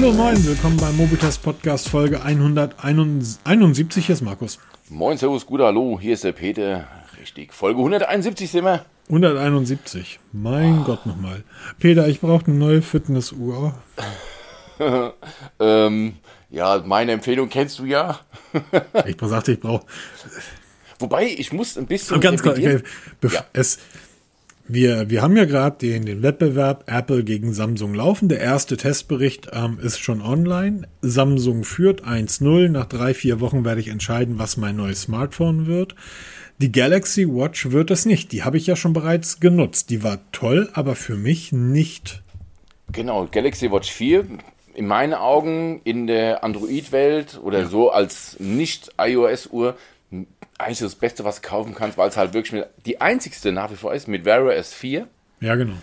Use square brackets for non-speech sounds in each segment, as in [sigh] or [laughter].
Hallo moin, willkommen beim Mobitas Podcast Folge 171. Hier ist Markus. Moin, Servus, gut, hallo, hier ist der Peter. Richtig, Folge 171 sind wir. 171, mein oh. Gott nochmal. Peter, ich brauche eine neue Fitnessuhr. [laughs] ähm, ja, meine Empfehlung kennst du ja. [laughs] ich sagte, ich brauche. Wobei, ich muss ein bisschen. Ganz kurz, okay, ja. es, wir, wir haben ja gerade den, den Wettbewerb Apple gegen Samsung laufen. Der erste Testbericht ähm, ist schon online. Samsung führt 1-0. Nach drei, vier Wochen werde ich entscheiden, was mein neues Smartphone wird. Die Galaxy Watch wird es nicht. Die habe ich ja schon bereits genutzt. Die war toll, aber für mich nicht. Genau, Galaxy Watch 4 in meinen Augen in der Android-Welt oder ja. so als nicht-iOS-Uhr eigentlich das Beste, was du kaufen kannst, weil es halt wirklich die einzigste nach wie vor ist mit Wear OS 4. Ja, genau.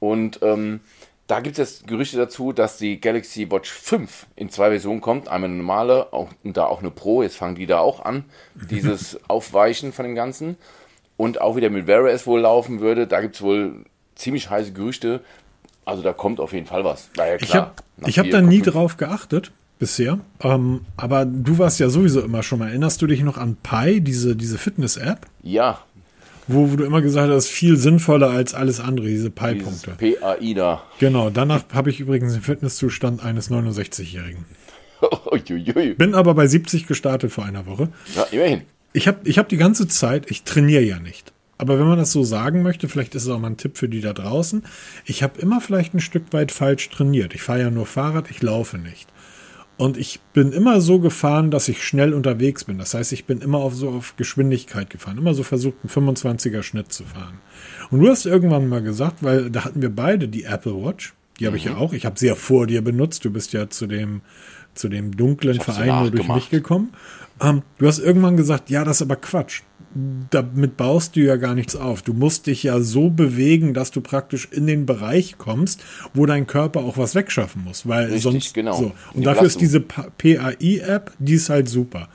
Und ähm, da gibt es jetzt Gerüchte dazu, dass die Galaxy Watch 5 in zwei Versionen kommt. Einmal eine normale auch, und da auch eine Pro. Jetzt fangen die da auch an, dieses [laughs] Aufweichen von dem Ganzen. Und auch wieder mit Wear OS wohl laufen würde. Da gibt es wohl ziemlich heiße Gerüchte. Also da kommt auf jeden Fall was. Ja ich habe hab da nie drauf geachtet bisher. Ähm, aber du warst ja sowieso immer schon mal. Erinnerst du dich noch an Pi, diese, diese Fitness-App? Ja. Wo, wo, du immer gesagt hast, viel sinnvoller als alles andere, diese Pi-Punkte. PAI da. Genau, danach habe ich übrigens den Fitnesszustand eines 69-Jährigen. [laughs] Bin aber bei 70 gestartet vor einer Woche. Ja, immerhin. Ich habe ich hab die ganze Zeit, ich trainiere ja nicht. Aber wenn man das so sagen möchte, vielleicht ist es auch mal ein Tipp für die da draußen. Ich habe immer vielleicht ein Stück weit falsch trainiert. Ich fahre ja nur Fahrrad, ich laufe nicht. Und ich bin immer so gefahren, dass ich schnell unterwegs bin. Das heißt, ich bin immer auf so auf Geschwindigkeit gefahren, immer so versucht, einen 25er Schnitt zu fahren. Und du hast irgendwann mal gesagt, weil da hatten wir beide die Apple Watch, die habe mhm. ich ja mhm. auch. Ich habe sie ja vor dir benutzt. Du bist ja zu dem, zu dem dunklen Verein nur durch mich gekommen. Ähm, du hast irgendwann gesagt, ja, das ist aber Quatsch damit baust du ja gar nichts auf. Du musst dich ja so bewegen, dass du praktisch in den Bereich kommst, wo dein Körper auch was wegschaffen muss, weil Richtig, sonst genau. so. Und dafür Belastung. ist diese PAI-App, die ist halt super.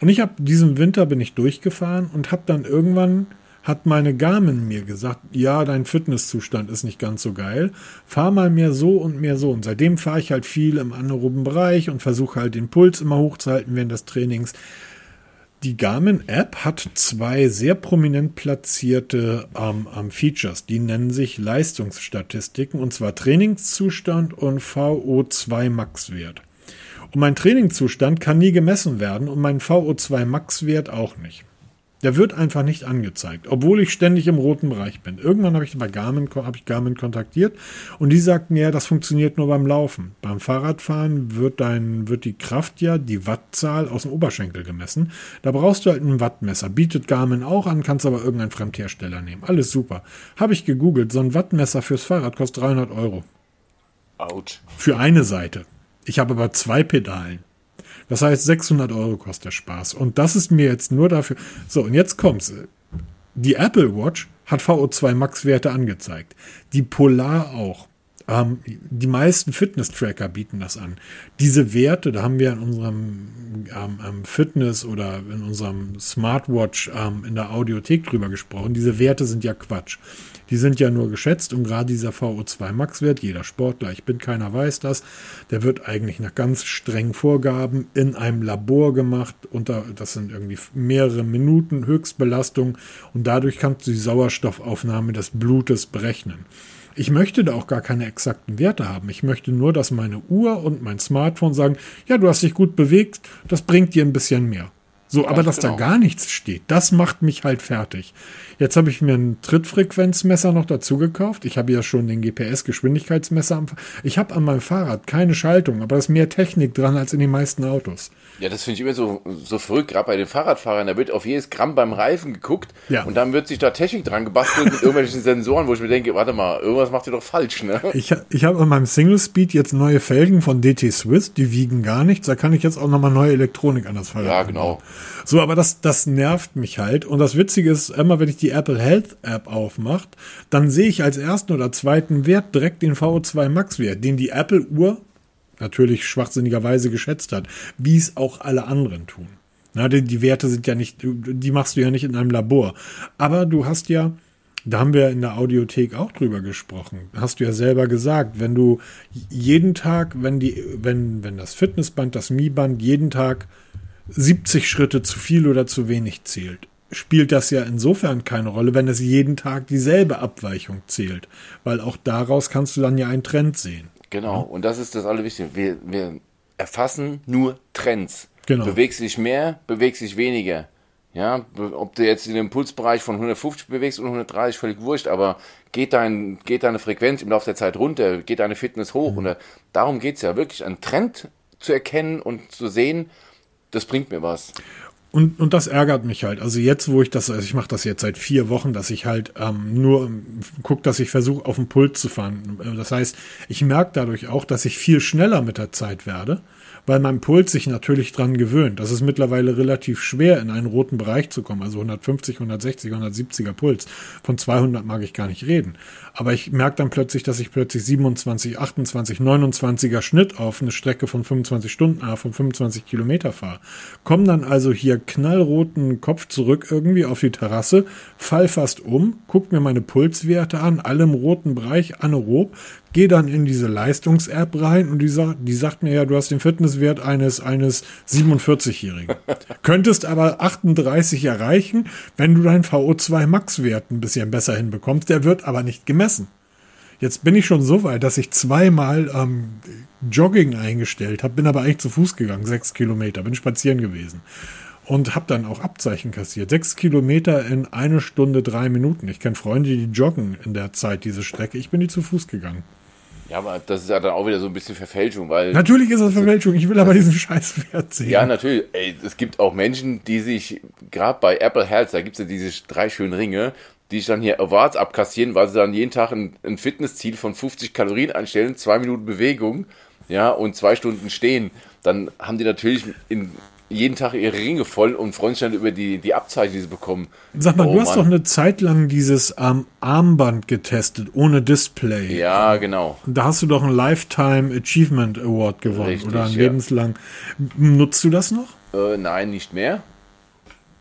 Und ich habe diesen Winter bin ich durchgefahren und habe dann irgendwann hat meine Garmin mir gesagt, ja, dein Fitnesszustand ist nicht ganz so geil. Fahr mal mehr so und mehr so. Und seitdem fahre ich halt viel im anaeroben Bereich und versuche halt den Puls immer hochzuhalten während des Trainings. Die Garmin-App hat zwei sehr prominent platzierte ähm, ähm, Features. Die nennen sich Leistungsstatistiken und zwar Trainingszustand und VO2 Max-Wert. Und mein Trainingszustand kann nie gemessen werden und mein VO2 Max-Wert auch nicht. Der wird einfach nicht angezeigt, obwohl ich ständig im roten Bereich bin. Irgendwann habe ich bei Garmin, hab ich Garmin kontaktiert und die sagt mir, das funktioniert nur beim Laufen. Beim Fahrradfahren wird, dein, wird die Kraft ja, die Wattzahl aus dem Oberschenkel gemessen. Da brauchst du halt ein Wattmesser. Bietet Garmin auch an, kannst aber irgendeinen Fremdhersteller nehmen. Alles super. Habe ich gegoogelt, so ein Wattmesser fürs Fahrrad kostet 300 Euro. Autsch. Für eine Seite. Ich habe aber zwei Pedalen. Das heißt, 600 Euro kostet der Spaß. Und das ist mir jetzt nur dafür. So, und jetzt kommt's. Die Apple Watch hat VO2 Max-Werte angezeigt. Die Polar auch. Ähm, die meisten Fitness-Tracker bieten das an. Diese Werte, da haben wir in unserem ähm, Fitness oder in unserem Smartwatch ähm, in der Audiothek drüber gesprochen. Diese Werte sind ja Quatsch. Die sind ja nur geschätzt und gerade dieser VO2 Max-Wert, jeder Sportler, ich bin keiner weiß das, der wird eigentlich nach ganz strengen Vorgaben in einem Labor gemacht. Unter, das sind irgendwie mehrere Minuten Höchstbelastung und dadurch kannst du die Sauerstoffaufnahme des Blutes berechnen. Ich möchte da auch gar keine exakten Werte haben. Ich möchte nur, dass meine Uhr und mein Smartphone sagen, ja, du hast dich gut bewegt, das bringt dir ein bisschen mehr. So, aber dass genau. da gar nichts steht, das macht mich halt fertig. Jetzt habe ich mir ein Trittfrequenzmesser noch dazu gekauft. Ich habe ja schon den GPS-Geschwindigkeitsmesser. Ich habe an meinem Fahrrad keine Schaltung, aber da ist mehr Technik dran als in den meisten Autos. Ja, das finde ich immer so, so verrückt, gerade bei den Fahrradfahrern. Da wird auf jedes Gramm beim Reifen geguckt ja. und dann wird sich da Technik dran gebastelt mit irgendwelchen Sensoren, wo ich mir denke, warte mal, irgendwas macht ihr doch falsch, ne? Ich, ich habe an meinem Single Speed jetzt neue Felgen von DT Swiss, die wiegen gar nichts. Da kann ich jetzt auch nochmal neue Elektronik an das Fahrrad Ja, genau. So, aber das, das nervt mich halt. Und das Witzige ist, immer wenn ich die Apple Health App aufmacht, dann sehe ich als ersten oder zweiten Wert direkt den VO2 Max Wert, den die Apple Uhr natürlich schwachsinnigerweise geschätzt hat, wie es auch alle anderen tun. Na, die, die Werte sind ja nicht, die machst du ja nicht in einem Labor. Aber du hast ja Da haben wir in der Audiothek auch drüber gesprochen. Hast du ja selber gesagt, wenn du jeden Tag, wenn die, wenn, wenn das Fitnessband, das Mi-Band jeden Tag 70 Schritte zu viel oder zu wenig zählt, spielt das ja insofern keine Rolle, wenn es jeden Tag dieselbe Abweichung zählt. Weil auch daraus kannst du dann ja einen Trend sehen. Genau, und das ist das Allerwichtigste. Wir, wir erfassen nur Trends. Genau. Bewegst dich mehr, bewegst dich weniger. Ja, ob du jetzt in dem Pulsbereich von 150 bewegst oder 130, völlig wurscht, aber geht, dein, geht deine Frequenz im Laufe der Zeit runter, geht deine Fitness hoch. Mhm. Und darum geht's ja wirklich, einen Trend zu erkennen und zu sehen, das bringt mir was. Und, und das ärgert mich halt. Also jetzt, wo ich das, also ich mache das jetzt seit vier Wochen, dass ich halt ähm, nur gucke, dass ich versuche, auf den Puls zu fahren. Das heißt, ich merke dadurch auch, dass ich viel schneller mit der Zeit werde weil mein Puls sich natürlich dran gewöhnt. Das ist mittlerweile relativ schwer, in einen roten Bereich zu kommen. Also 150, 160, 170er Puls. Von 200 mag ich gar nicht reden. Aber ich merke dann plötzlich, dass ich plötzlich 27, 28, 29er Schnitt auf eine Strecke von 25 Stunden, äh, von 25 Kilometer fahre. Komm dann also hier knallroten Kopf zurück irgendwie auf die Terrasse, fall fast um, guck mir meine Pulswerte an, alle im roten Bereich, anaerob, gehe dann in diese Leistungs-App rein und die sagt, die sagt mir ja, du hast den Fitnesswert eines, eines 47-Jährigen. [laughs] Könntest aber 38 erreichen, wenn du deinen VO2 Max-Wert ein bisschen besser hinbekommst. Der wird aber nicht gemessen. Jetzt bin ich schon so weit, dass ich zweimal ähm, Jogging eingestellt habe, bin aber eigentlich zu Fuß gegangen, sechs Kilometer, bin spazieren gewesen und habe dann auch Abzeichen kassiert. Sechs Kilometer in eine Stunde drei Minuten. Ich kenne Freunde, die joggen in der Zeit diese Strecke. Ich bin die zu Fuß gegangen. Ja, aber das ist ja dann auch wieder so ein bisschen Verfälschung, weil. Natürlich ist das Verfälschung, ich will aber diesen Scheißwert sehen. Ja, natürlich. Ey, es gibt auch Menschen, die sich, gerade bei Apple Health, da gibt es ja diese drei schönen Ringe, die sich dann hier Awards abkassieren, weil sie dann jeden Tag ein, ein Fitnessziel von 50 Kalorien einstellen, zwei Minuten Bewegung, ja, und zwei Stunden stehen. Dann haben die natürlich in jeden Tag ihre Ringe voll und freuen sich dann über die, die Abzeichen, die sie bekommen. Sag mal, oh, du hast Mann. doch eine Zeit lang dieses ähm, Armband getestet, ohne Display. Ja, genau. Da hast du doch einen Lifetime Achievement Award gewonnen Richtig, oder ein ja. lebenslang. Nutzt du das noch? Äh, nein, nicht mehr.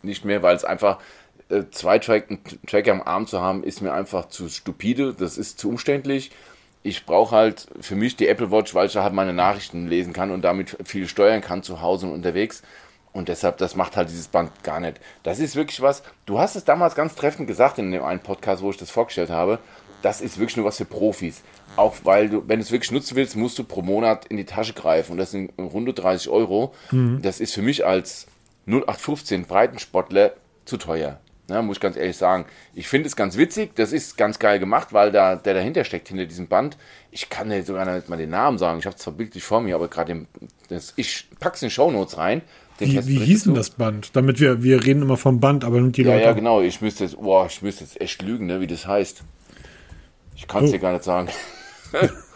Nicht mehr, weil es einfach äh, zwei Track, Tracker am Arm zu haben, ist mir einfach zu stupide. Das ist zu umständlich ich brauche halt für mich die Apple Watch, weil ich halt meine Nachrichten lesen kann und damit viel steuern kann zu Hause und unterwegs. Und deshalb, das macht halt dieses Band gar nicht. Das ist wirklich was, du hast es damals ganz treffend gesagt in dem einen Podcast, wo ich das vorgestellt habe. Das ist wirklich nur was für Profis. Auch weil du, wenn du es wirklich nutzen willst, musst du pro Monat in die Tasche greifen. Und das sind runde 30 Euro. Mhm. Das ist für mich als 0815 Breitensportler zu teuer. Ja, muss ich ganz ehrlich sagen. Ich finde es ganz witzig, das ist ganz geil gemacht, weil da, der dahinter steckt, hinter diesem Band. Ich kann dir sogar nicht mal den Namen sagen, ich habe es zwar bildlich vor mir, aber gerade ich pack's in die Shownotes rein. Wie, wie hieß denn das Band? Damit wir, wir reden immer vom Band, aber nicht die ja, Leute. Ja, genau, ich müsste jetzt, boah, ich müsste jetzt echt lügen, ne, wie das heißt. Ich kann es oh. dir gar nicht sagen. [laughs]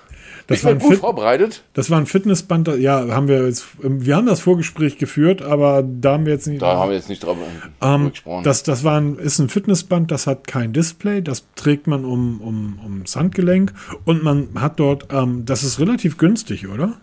Das ich war gut Fit vorbereitet. Das war ein Fitnessband, ja, haben wir jetzt, wir haben das Vorgespräch geführt, aber da haben wir jetzt nicht. Da haben wir jetzt nicht drauf ähm, gesprochen. Das, das war ein, ist ein Fitnessband, das hat kein Display, das trägt man um, um, ums Handgelenk und man hat dort, ähm, das ist relativ günstig, oder?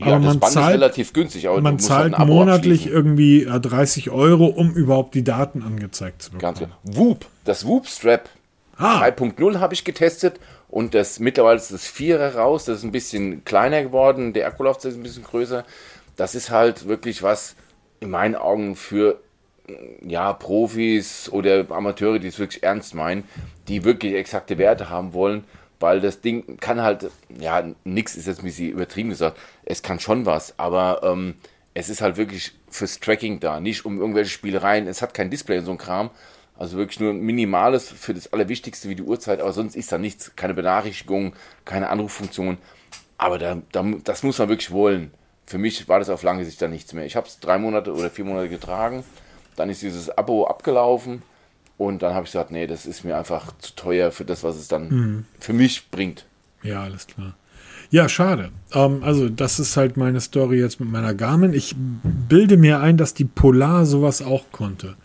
Ja, aber man Band zahlt, relativ günstig, aber man halt zahlt halt monatlich irgendwie 30 äh, Euro, um überhaupt die Daten angezeigt zu bekommen. Ganz genau. Whoop, das Whoop Strap ah. 3.0 habe ich getestet und das mittlerweile ist das Vierer raus, das ist ein bisschen kleiner geworden, der Akkulaufzeit ist ein bisschen größer. Das ist halt wirklich was in meinen Augen für ja, Profis oder Amateure, die es wirklich ernst meinen, die wirklich exakte Werte haben wollen, weil das Ding kann halt, ja, nichts ist jetzt ein bisschen übertrieben gesagt, es kann schon was, aber ähm, es ist halt wirklich fürs Tracking da, nicht um irgendwelche Spielereien, es hat kein Display und so ein Kram, also wirklich nur ein minimales für das Allerwichtigste wie die Uhrzeit, aber sonst ist da nichts. Keine Benachrichtigung, keine Anruffunktion. Aber da, da, das muss man wirklich wollen. Für mich war das auf lange Sicht dann nichts mehr. Ich habe es drei Monate oder vier Monate getragen. Dann ist dieses Abo abgelaufen. Und dann habe ich gesagt, nee, das ist mir einfach zu teuer für das, was es dann mhm. für mich bringt. Ja, alles klar. Ja, schade. Ähm, also, das ist halt meine Story jetzt mit meiner Garmin. Ich bilde mir ein, dass die Polar sowas auch konnte.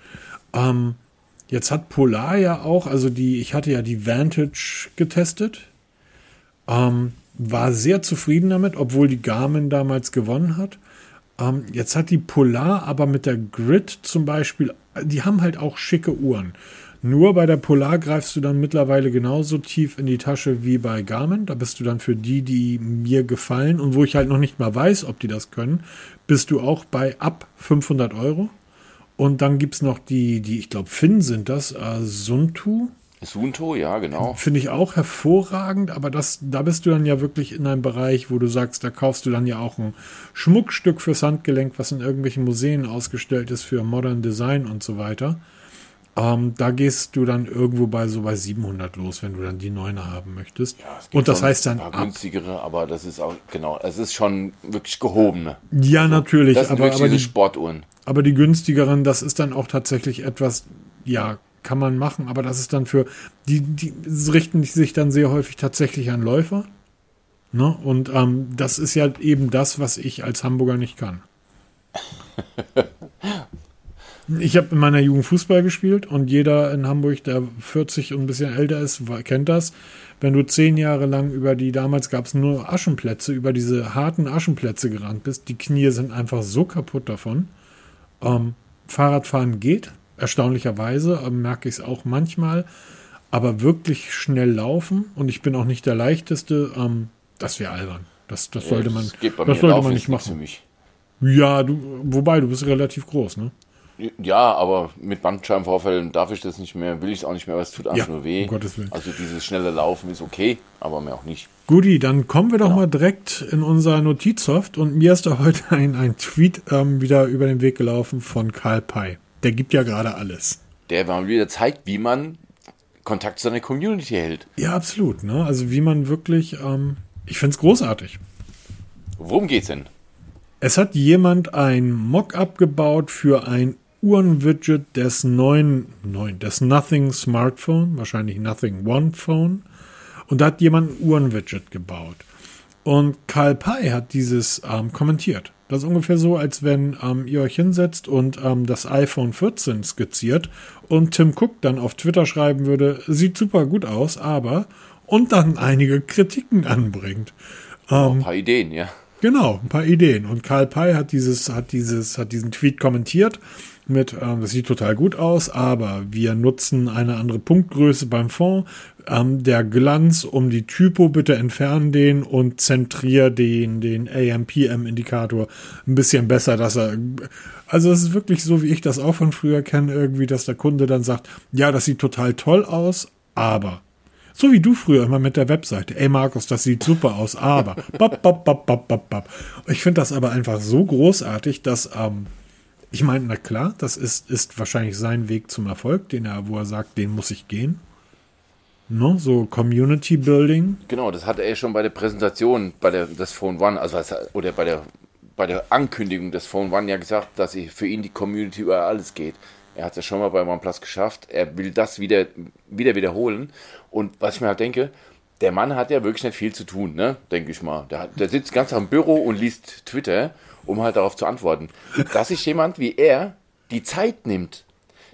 Ähm, Jetzt hat Polar ja auch, also die, ich hatte ja die Vantage getestet, ähm, war sehr zufrieden damit, obwohl die Garmin damals gewonnen hat. Ähm, jetzt hat die Polar aber mit der Grid zum Beispiel, die haben halt auch schicke Uhren. Nur bei der Polar greifst du dann mittlerweile genauso tief in die Tasche wie bei Garmin. Da bist du dann für die, die mir gefallen und wo ich halt noch nicht mal weiß, ob die das können, bist du auch bei ab 500 Euro. Und dann gibt es noch die, die, ich glaube, Finn sind das, äh, Suntu. Sunto, ja, genau. Finde ich auch hervorragend, aber das, da bist du dann ja wirklich in einem Bereich, wo du sagst, da kaufst du dann ja auch ein Schmuckstück fürs Handgelenk, was in irgendwelchen Museen ausgestellt ist für Modern Design und so weiter. Ähm, da gehst du dann irgendwo bei so bei 700 los, wenn du dann die Neune haben möchtest. Ja, und das heißt dann ein paar günstigere, aber das ist auch genau, es ist schon wirklich gehobene. Ja, natürlich, das sind aber, aber die Sportuhren. Aber die günstigeren, das ist dann auch tatsächlich etwas, ja, kann man machen, aber das ist dann für, die, die richten sich dann sehr häufig tatsächlich an Läufer. Ne? Und ähm, das ist ja eben das, was ich als Hamburger nicht kann. [laughs] ich habe in meiner Jugend Fußball gespielt und jeder in Hamburg, der 40 und ein bisschen älter ist, kennt das. Wenn du zehn Jahre lang über die, damals gab es nur Aschenplätze, über diese harten Aschenplätze gerannt bist, die Knie sind einfach so kaputt davon. Ähm, Fahrradfahren geht, erstaunlicherweise, äh, merke ich es auch manchmal. Aber wirklich schnell laufen und ich bin auch nicht der leichteste, ähm, das wäre albern. Das, das sollte man, das sollte man nicht machen. Ja, du, wobei, du bist relativ groß, ne? Ja, aber mit Bandscheibenvorfällen darf ich das nicht mehr, will ich es auch nicht mehr, weil es tut einfach ja, nur weh. Um Gottes Willen. Also dieses schnelle Laufen ist okay, aber mehr auch nicht. Guti, dann kommen wir doch ja. mal direkt in unser Notizsoft und mir ist da heute [laughs] ein, ein Tweet ähm, wieder über den Weg gelaufen von Karl Pei. Der gibt ja gerade alles. Der mal wieder zeigt, wie man Kontakt zu seiner Community hält. Ja, absolut. Ne? Also wie man wirklich, ähm, ich finde es großartig. Worum geht's denn? Es hat jemand ein Mock-up gebaut für ein Uhrenwidget des neuen, neuen, des Nothing Smartphone, wahrscheinlich Nothing One Phone. Und da hat jemand ein Uhrenwidget gebaut. Und Karl Pei hat dieses ähm, kommentiert. Das ist ungefähr so, als wenn ähm, ihr euch hinsetzt und ähm, das iPhone 14 skizziert und Tim Cook dann auf Twitter schreiben würde, sieht super gut aus, aber und dann einige Kritiken anbringt. Oh, ein paar Ideen, ja. Genau, ein paar Ideen. Und Karl Pei hat dieses, hat dieses, hat diesen Tweet kommentiert mit, ähm, das sieht total gut aus, aber wir nutzen eine andere Punktgröße beim Fond. Ähm, der Glanz um die Typo, bitte entfernen den und zentrier den, den AMPM-Indikator ein bisschen besser, dass er, also es ist wirklich so, wie ich das auch von früher kenne, irgendwie, dass der Kunde dann sagt, ja, das sieht total toll aus, aber so wie du früher immer mit der Webseite. Ey Markus, das sieht super aus, aber. Bap, bap, bap, bap, bap, bap. Ich finde das aber einfach so großartig, dass, ähm, ich meine, na klar, das ist, ist wahrscheinlich sein Weg zum Erfolg, den er, wo er sagt, den muss ich gehen. No, so Community Building. Genau, das hatte er schon bei der Präsentation bei der, des Phone One, also oder bei der, bei der Ankündigung des Phone One ja gesagt, dass für ihn die Community über alles geht. Er hat es ja schon mal bei OnePlus geschafft. Er will das wieder, wieder wiederholen. Und was ich mir halt denke, der Mann hat ja wirklich nicht viel zu tun, ne? Denke ich mal. Der, der sitzt ganz am Büro und liest Twitter, um halt darauf zu antworten. Dass sich jemand wie er die Zeit nimmt,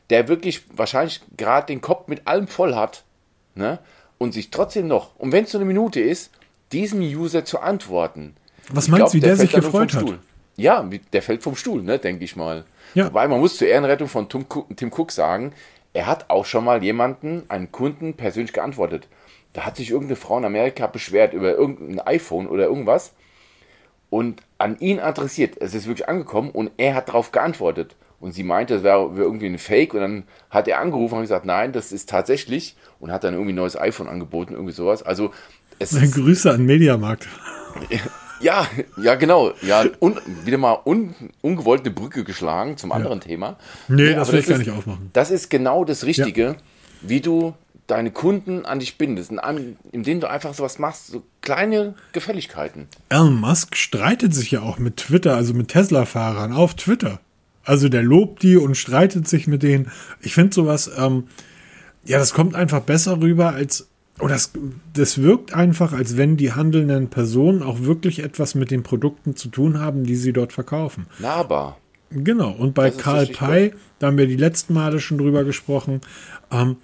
der wirklich wahrscheinlich gerade den Kopf mit allem voll hat, ne? Und sich trotzdem noch, und wenn es so eine Minute ist, diesem User zu antworten. Was meinst du, wie der, der sich gefreut hat? Ja, der fällt vom Stuhl, ne, denke ich mal. Ja. Wobei man muss zur Ehrenrettung von Tim Cook, Tim Cook sagen, er hat auch schon mal jemanden, einen Kunden, persönlich geantwortet. Da hat sich irgendeine Frau in Amerika beschwert über irgendein iPhone oder irgendwas und an ihn adressiert. Es ist wirklich angekommen und er hat darauf geantwortet. Und sie meinte, es wäre irgendwie ein Fake. Und dann hat er angerufen und gesagt, nein, das ist tatsächlich. Und hat dann irgendwie ein neues iPhone angeboten, irgendwie sowas. Also es [laughs] Grüße an Mediamarkt. [laughs] Ja, ja, genau. Ja, und wieder mal un, ungewollte Brücke geschlagen zum anderen ja. Thema. Nee, ja, das will ich gar nicht aufmachen. Das ist genau das Richtige, ja. wie du deine Kunden an dich bindest, indem du einfach sowas machst, so kleine Gefälligkeiten. Elon Musk streitet sich ja auch mit Twitter, also mit Tesla-Fahrern auf Twitter. Also der lobt die und streitet sich mit denen. Ich finde sowas, ähm, ja, das kommt einfach besser rüber, als Oh, das, das wirkt einfach, als wenn die handelnden Personen auch wirklich etwas mit den Produkten zu tun haben, die sie dort verkaufen. Nahbar. Genau. Und bei Karl Pei, da haben wir die letzten Male schon drüber gesprochen. Ähm,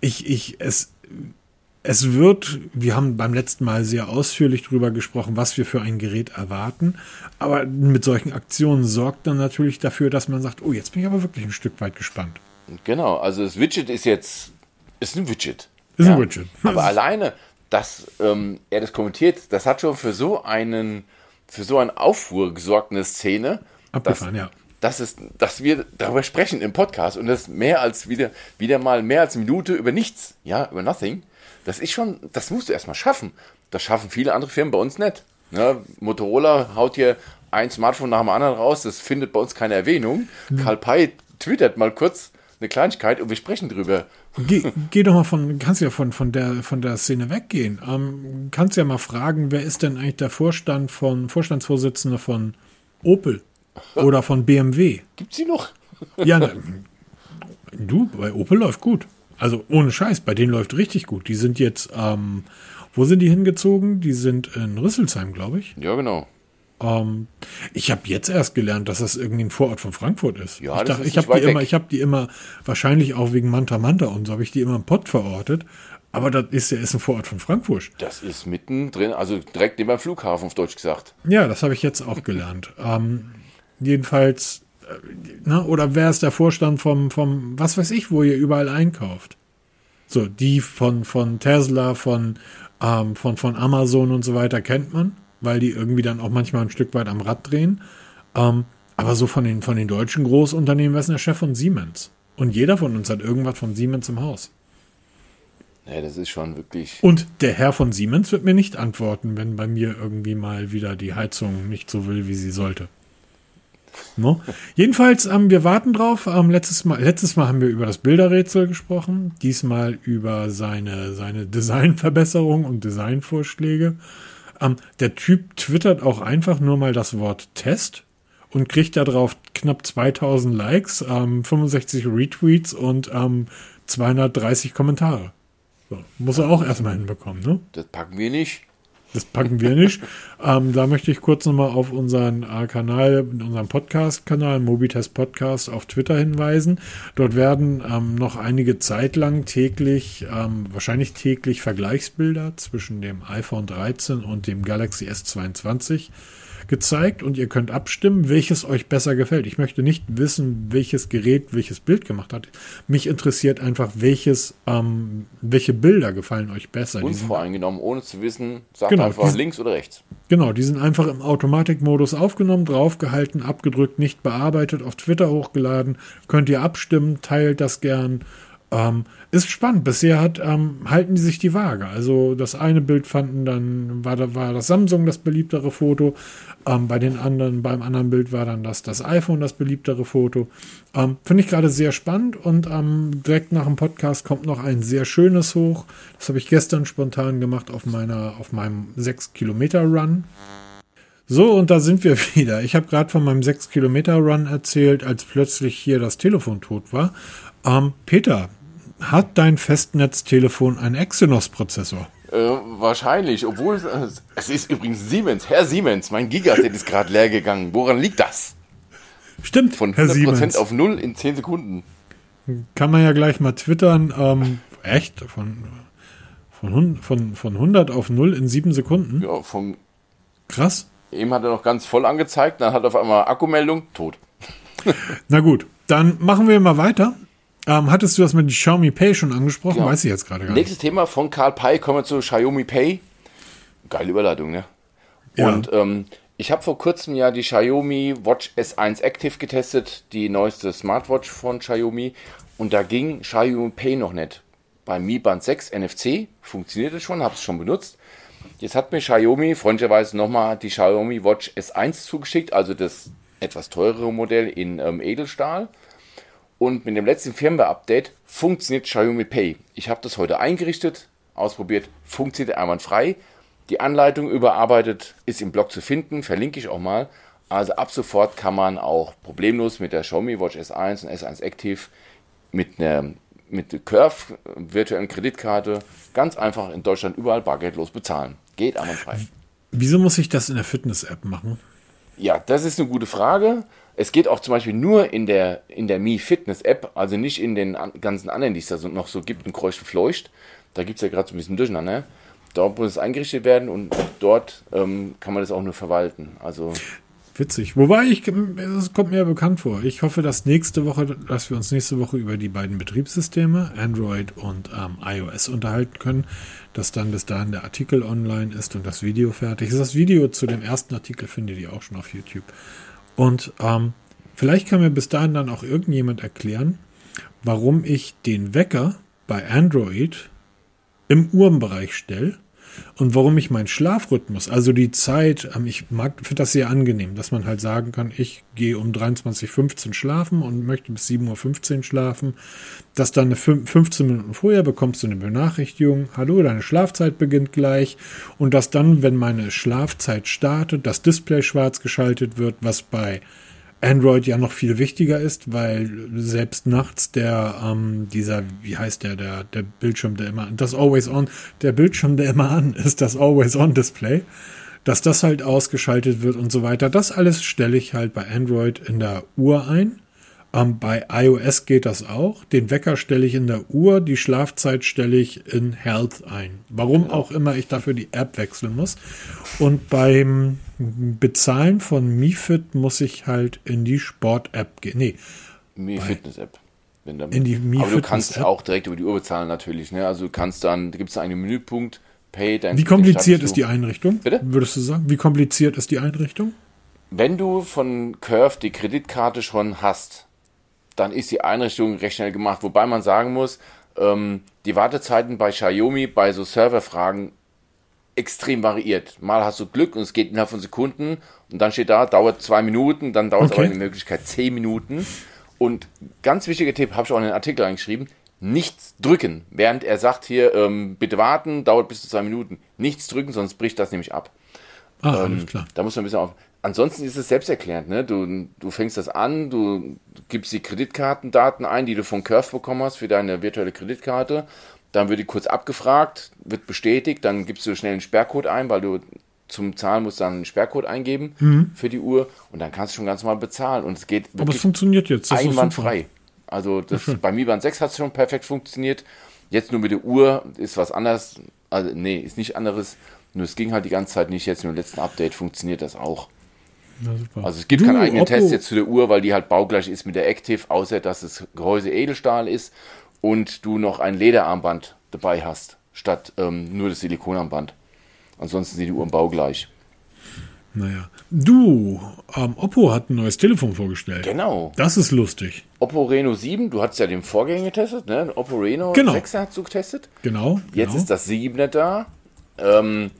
ich, ich, es, es wird, wir haben beim letzten Mal sehr ausführlich drüber gesprochen, was wir für ein Gerät erwarten. Aber mit solchen Aktionen sorgt dann natürlich dafür, dass man sagt, oh, jetzt bin ich aber wirklich ein Stück weit gespannt. Genau, also das Widget ist jetzt, ist ein Widget. Ist ein Widget. [laughs] Aber alleine, dass ähm, er das kommentiert, das hat schon für so einen, für so einen Aufruhr gesorgt, eine Szene. Abgefahren, ja. Dass, es, dass wir darüber sprechen im Podcast und das mehr als wieder, wieder mal mehr als eine Minute über nichts, ja, über nothing. Das ist schon, das musst du erstmal schaffen. Das schaffen viele andere Firmen bei uns nicht. Ne? Motorola haut hier ein Smartphone nach dem anderen raus, das findet bei uns keine Erwähnung. Mhm. Karl Pei twittert mal kurz eine Kleinigkeit und wir sprechen drüber. Geh, geh doch mal von, kannst ja von, von, der, von der Szene weggehen. Ähm, kannst ja mal fragen, wer ist denn eigentlich der Vorstand von, Vorstandsvorsitzende von Opel oder von BMW? Gibt sie noch? ja, ne, du, bei Opel läuft gut. Also ohne Scheiß, bei denen läuft richtig gut. Die sind jetzt, ähm, wo sind die hingezogen? Die sind in Rüsselsheim, glaube ich. Ja, genau. Ähm, ich habe jetzt erst gelernt, dass das irgendwie ein Vorort von Frankfurt ist. Ja, ich ich habe die immer, ich habe die immer wahrscheinlich auch wegen Manta Manta und so habe ich die immer im Pott verortet. Aber das ist ja ist ein Vorort von Frankfurt. Das ist mittendrin, also direkt neben dem Flughafen, auf Deutsch gesagt. Ja, das habe ich jetzt auch gelernt. ähm, jedenfalls, äh, na, oder wer ist der Vorstand vom, vom, was weiß ich, wo ihr überall einkauft? So, die von, von Tesla, von, ähm, von, von Amazon und so weiter kennt man weil die irgendwie dann auch manchmal ein Stück weit am Rad drehen. Ähm, aber so von den, von den deutschen Großunternehmen, wer ist der Chef von Siemens? Und jeder von uns hat irgendwas von Siemens im Haus. Ja, das ist schon wirklich. Und der Herr von Siemens wird mir nicht antworten, wenn bei mir irgendwie mal wieder die Heizung nicht so will, wie sie sollte. No? Jedenfalls, ähm, wir warten drauf. Ähm, letztes, mal, letztes Mal haben wir über das Bilderrätsel gesprochen, diesmal über seine, seine Designverbesserung und Designvorschläge. Ähm, der Typ twittert auch einfach nur mal das Wort Test und kriegt darauf knapp 2000 Likes, ähm, 65 Retweets und ähm, 230 Kommentare. So, muss er auch erstmal hinbekommen, ne? Das packen wir nicht. Das packen wir nicht. [laughs] ähm, da möchte ich kurz nochmal auf unseren äh, Kanal, unseren Podcast-Kanal, Mobitest Podcast auf Twitter hinweisen. Dort werden ähm, noch einige Zeit lang täglich, ähm, wahrscheinlich täglich Vergleichsbilder zwischen dem iPhone 13 und dem Galaxy S22 gezeigt und ihr könnt abstimmen, welches euch besser gefällt. Ich möchte nicht wissen, welches Gerät welches Bild gemacht hat. Mich interessiert einfach, welches, ähm, welche Bilder gefallen euch besser. Unvoreingenommen, ohne zu wissen, sagt genau, einfach links oder rechts. Genau, die sind einfach im Automatikmodus aufgenommen, draufgehalten, abgedrückt, nicht bearbeitet, auf Twitter hochgeladen. Könnt ihr abstimmen, teilt das gern. Ähm, ist spannend. Bisher hat, ähm, halten die sich die Waage. Also das eine Bild fanden dann, war, da, war das Samsung das beliebtere Foto. Ähm, bei den anderen, beim anderen Bild war dann das, das iPhone das beliebtere Foto. Ähm, Finde ich gerade sehr spannend und ähm, direkt nach dem Podcast kommt noch ein sehr schönes hoch. Das habe ich gestern spontan gemacht auf meiner, auf meinem 6 Kilometer Run. So, und da sind wir [laughs] wieder. Ich habe gerade von meinem 6 Kilometer Run erzählt, als plötzlich hier das Telefon tot war. Ähm, Peter, hat dein Festnetztelefon einen Exynos-Prozessor? Äh, wahrscheinlich, obwohl es, äh, es ist übrigens Siemens, Herr Siemens, mein Gigaset ist gerade leer gegangen. Woran liegt das? Stimmt, Von 100% Herr Siemens. auf 0 in 10 Sekunden. Kann man ja gleich mal twittern. Ähm, echt? Von, von, von, von 100 auf 0 in 7 Sekunden? Ja, von. Krass. Eben hat er noch ganz voll angezeigt, dann hat er auf einmal Akkumeldung, tot. Na gut, dann machen wir mal weiter. Ähm, hattest du das mit Xiaomi Pay schon angesprochen? Genau. Weiß ich jetzt gerade gar nicht. Nächstes Thema von Karl Pei kommen wir zu Xiaomi Pay. Geile Überleitung, ne? Ja. Und ähm, ich habe vor kurzem ja die Xiaomi Watch S1 Active getestet, die neueste Smartwatch von Xiaomi. Und da ging Xiaomi Pay noch nicht. Beim Mi Band 6 NFC funktioniert es schon, habe es schon benutzt. Jetzt hat mir Xiaomi freundlicherweise nochmal die Xiaomi Watch S1 zugeschickt, also das etwas teurere Modell in ähm, Edelstahl. Und mit dem letzten Firmware-Update funktioniert Xiaomi Pay. Ich habe das heute eingerichtet, ausprobiert, funktioniert einwandfrei. Die Anleitung überarbeitet ist im Blog zu finden, verlinke ich auch mal. Also ab sofort kann man auch problemlos mit der Xiaomi Watch S1 und S1 Active mit einer mit Curve virtuellen Kreditkarte ganz einfach in Deutschland überall bargeldlos bezahlen. Geht einwandfrei. Wieso muss ich das in der Fitness-App machen? Ja, das ist eine gute Frage. Es geht auch zum Beispiel nur in der, in der Mi Fitness App, also nicht in den ganzen anderen, die es da noch so gibt, in Kreucht und Fleucht. Da gibt es ja gerade so ein bisschen Durcheinander. Dort muss es eingerichtet werden und dort ähm, kann man das auch nur verwalten. Also Witzig. Wobei ich, es kommt mir bekannt vor. Ich hoffe, dass nächste Woche, dass wir uns nächste Woche über die beiden Betriebssysteme, Android und ähm, iOS, unterhalten können. Dass dann bis dahin der Artikel online ist und das Video fertig ist. Das Video zu dem ersten Artikel findet ihr auch schon auf YouTube. Und ähm, vielleicht kann mir bis dahin dann auch irgendjemand erklären, warum ich den Wecker bei Android im Uhrenbereich stelle und warum ich meinen Schlafrhythmus, also die Zeit, ähm, ich mag, finde das sehr angenehm, dass man halt sagen kann, ich gehe um 23.15 Uhr schlafen und möchte bis 7.15 Uhr schlafen, dass dann 15 Minuten vorher bekommst du eine Benachrichtigung, hallo, deine Schlafzeit beginnt gleich. Und dass dann, wenn meine Schlafzeit startet, das Display schwarz geschaltet wird, was bei Android ja noch viel wichtiger ist, weil selbst nachts der, ähm, dieser, wie heißt der, der, der Bildschirm, der immer, das Always On, der Bildschirm, der immer an ist, das Always On Display, dass das halt ausgeschaltet wird und so weiter. Das alles stelle ich halt bei Android in der Uhr ein ähm, bei iOS geht das auch. Den Wecker stelle ich in der Uhr, die Schlafzeit stelle ich in Health ein. Warum auch immer ich dafür die App wechseln muss. Und beim Bezahlen von MiFit muss ich halt in die Sport-App gehen. Nee. Mi Fitness App. in die Mi Aber du kannst auch direkt über die Uhr bezahlen natürlich. Ne? Also du kannst dann, da gibt es einen Menüpunkt, Pay. Wie kompliziert ist die Einrichtung? Bitte? Würdest du sagen? Wie kompliziert ist die Einrichtung? Wenn du von Curve die Kreditkarte schon hast, dann ist die Einrichtung recht schnell gemacht. Wobei man sagen muss, ähm, die Wartezeiten bei Xiaomi bei so Serverfragen extrem variiert. Mal hast du Glück und es geht innerhalb von Sekunden und dann steht da, dauert zwei Minuten, dann dauert es okay. aber in der Möglichkeit zehn Minuten. Und ganz wichtiger Tipp, habe ich auch in den Artikel reingeschrieben, nichts drücken. Während er sagt hier, ähm, bitte warten, dauert bis zu zwei Minuten. Nichts drücken, sonst bricht das nämlich ab. Ah, ähm, klar. Da muss man ein bisschen auf ansonsten ist es selbsterklärend. Ne? Du, du fängst das an, du gibst die Kreditkartendaten ein, die du von Curve bekommen hast für deine virtuelle Kreditkarte. Dann wird die kurz abgefragt, wird bestätigt, dann gibst du schnell einen Sperrcode ein, weil du zum Zahlen musst dann einen Sperrcode eingeben mhm. für die Uhr und dann kannst du schon ganz normal bezahlen. Und es geht Aber es funktioniert jetzt. Das einwandfrei. Also das, ja, [laughs] bei Mi Band 6 hat es schon perfekt funktioniert. Jetzt nur mit der Uhr ist was anderes. Also nee, ist nicht anderes. Nur es ging halt die ganze Zeit nicht. Jetzt mit dem letzten Update funktioniert das auch. Also es gibt du, keinen eigenen Oppo. Test jetzt zu der Uhr, weil die halt baugleich ist mit der Active, außer dass das Gehäuse Edelstahl ist und du noch ein Lederarmband dabei hast, statt ähm, nur das Silikonarmband. Ansonsten sind die Uhren baugleich. Naja. Du, ähm, Oppo hat ein neues Telefon vorgestellt. Genau. Das ist lustig. Oppo Reno 7, du hattest ja den Vorgänger getestet, ne? Oppo Reno genau. 6 hast du getestet. Genau. Jetzt genau. ist das 7er da. Ähm,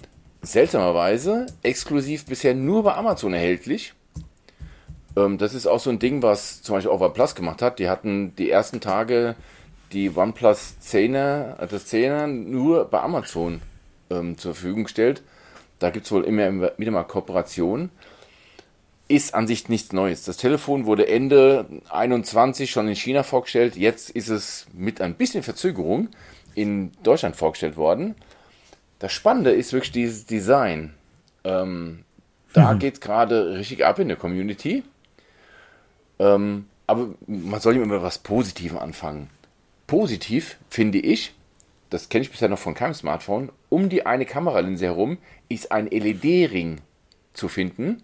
seltsamerweise exklusiv bisher nur bei Amazon erhältlich. Ähm, das ist auch so ein Ding, was zum Beispiel OnePlus gemacht hat. Die hatten die ersten Tage die OnePlus 10er, äh, das 10er nur bei Amazon ähm, zur Verfügung gestellt. Da gibt es wohl immer wieder mal Kooperationen. Ist an sich nichts Neues. Das Telefon wurde Ende 21 schon in China vorgestellt. Jetzt ist es mit ein bisschen Verzögerung in Deutschland vorgestellt worden. Das Spannende ist wirklich dieses Design. Ähm, da mhm. geht es gerade richtig ab in der Community. Ähm, aber man soll immer was Positives anfangen. Positiv finde ich, das kenne ich bisher noch von keinem Smartphone, um die eine Kameralinse herum ist ein LED-Ring zu finden,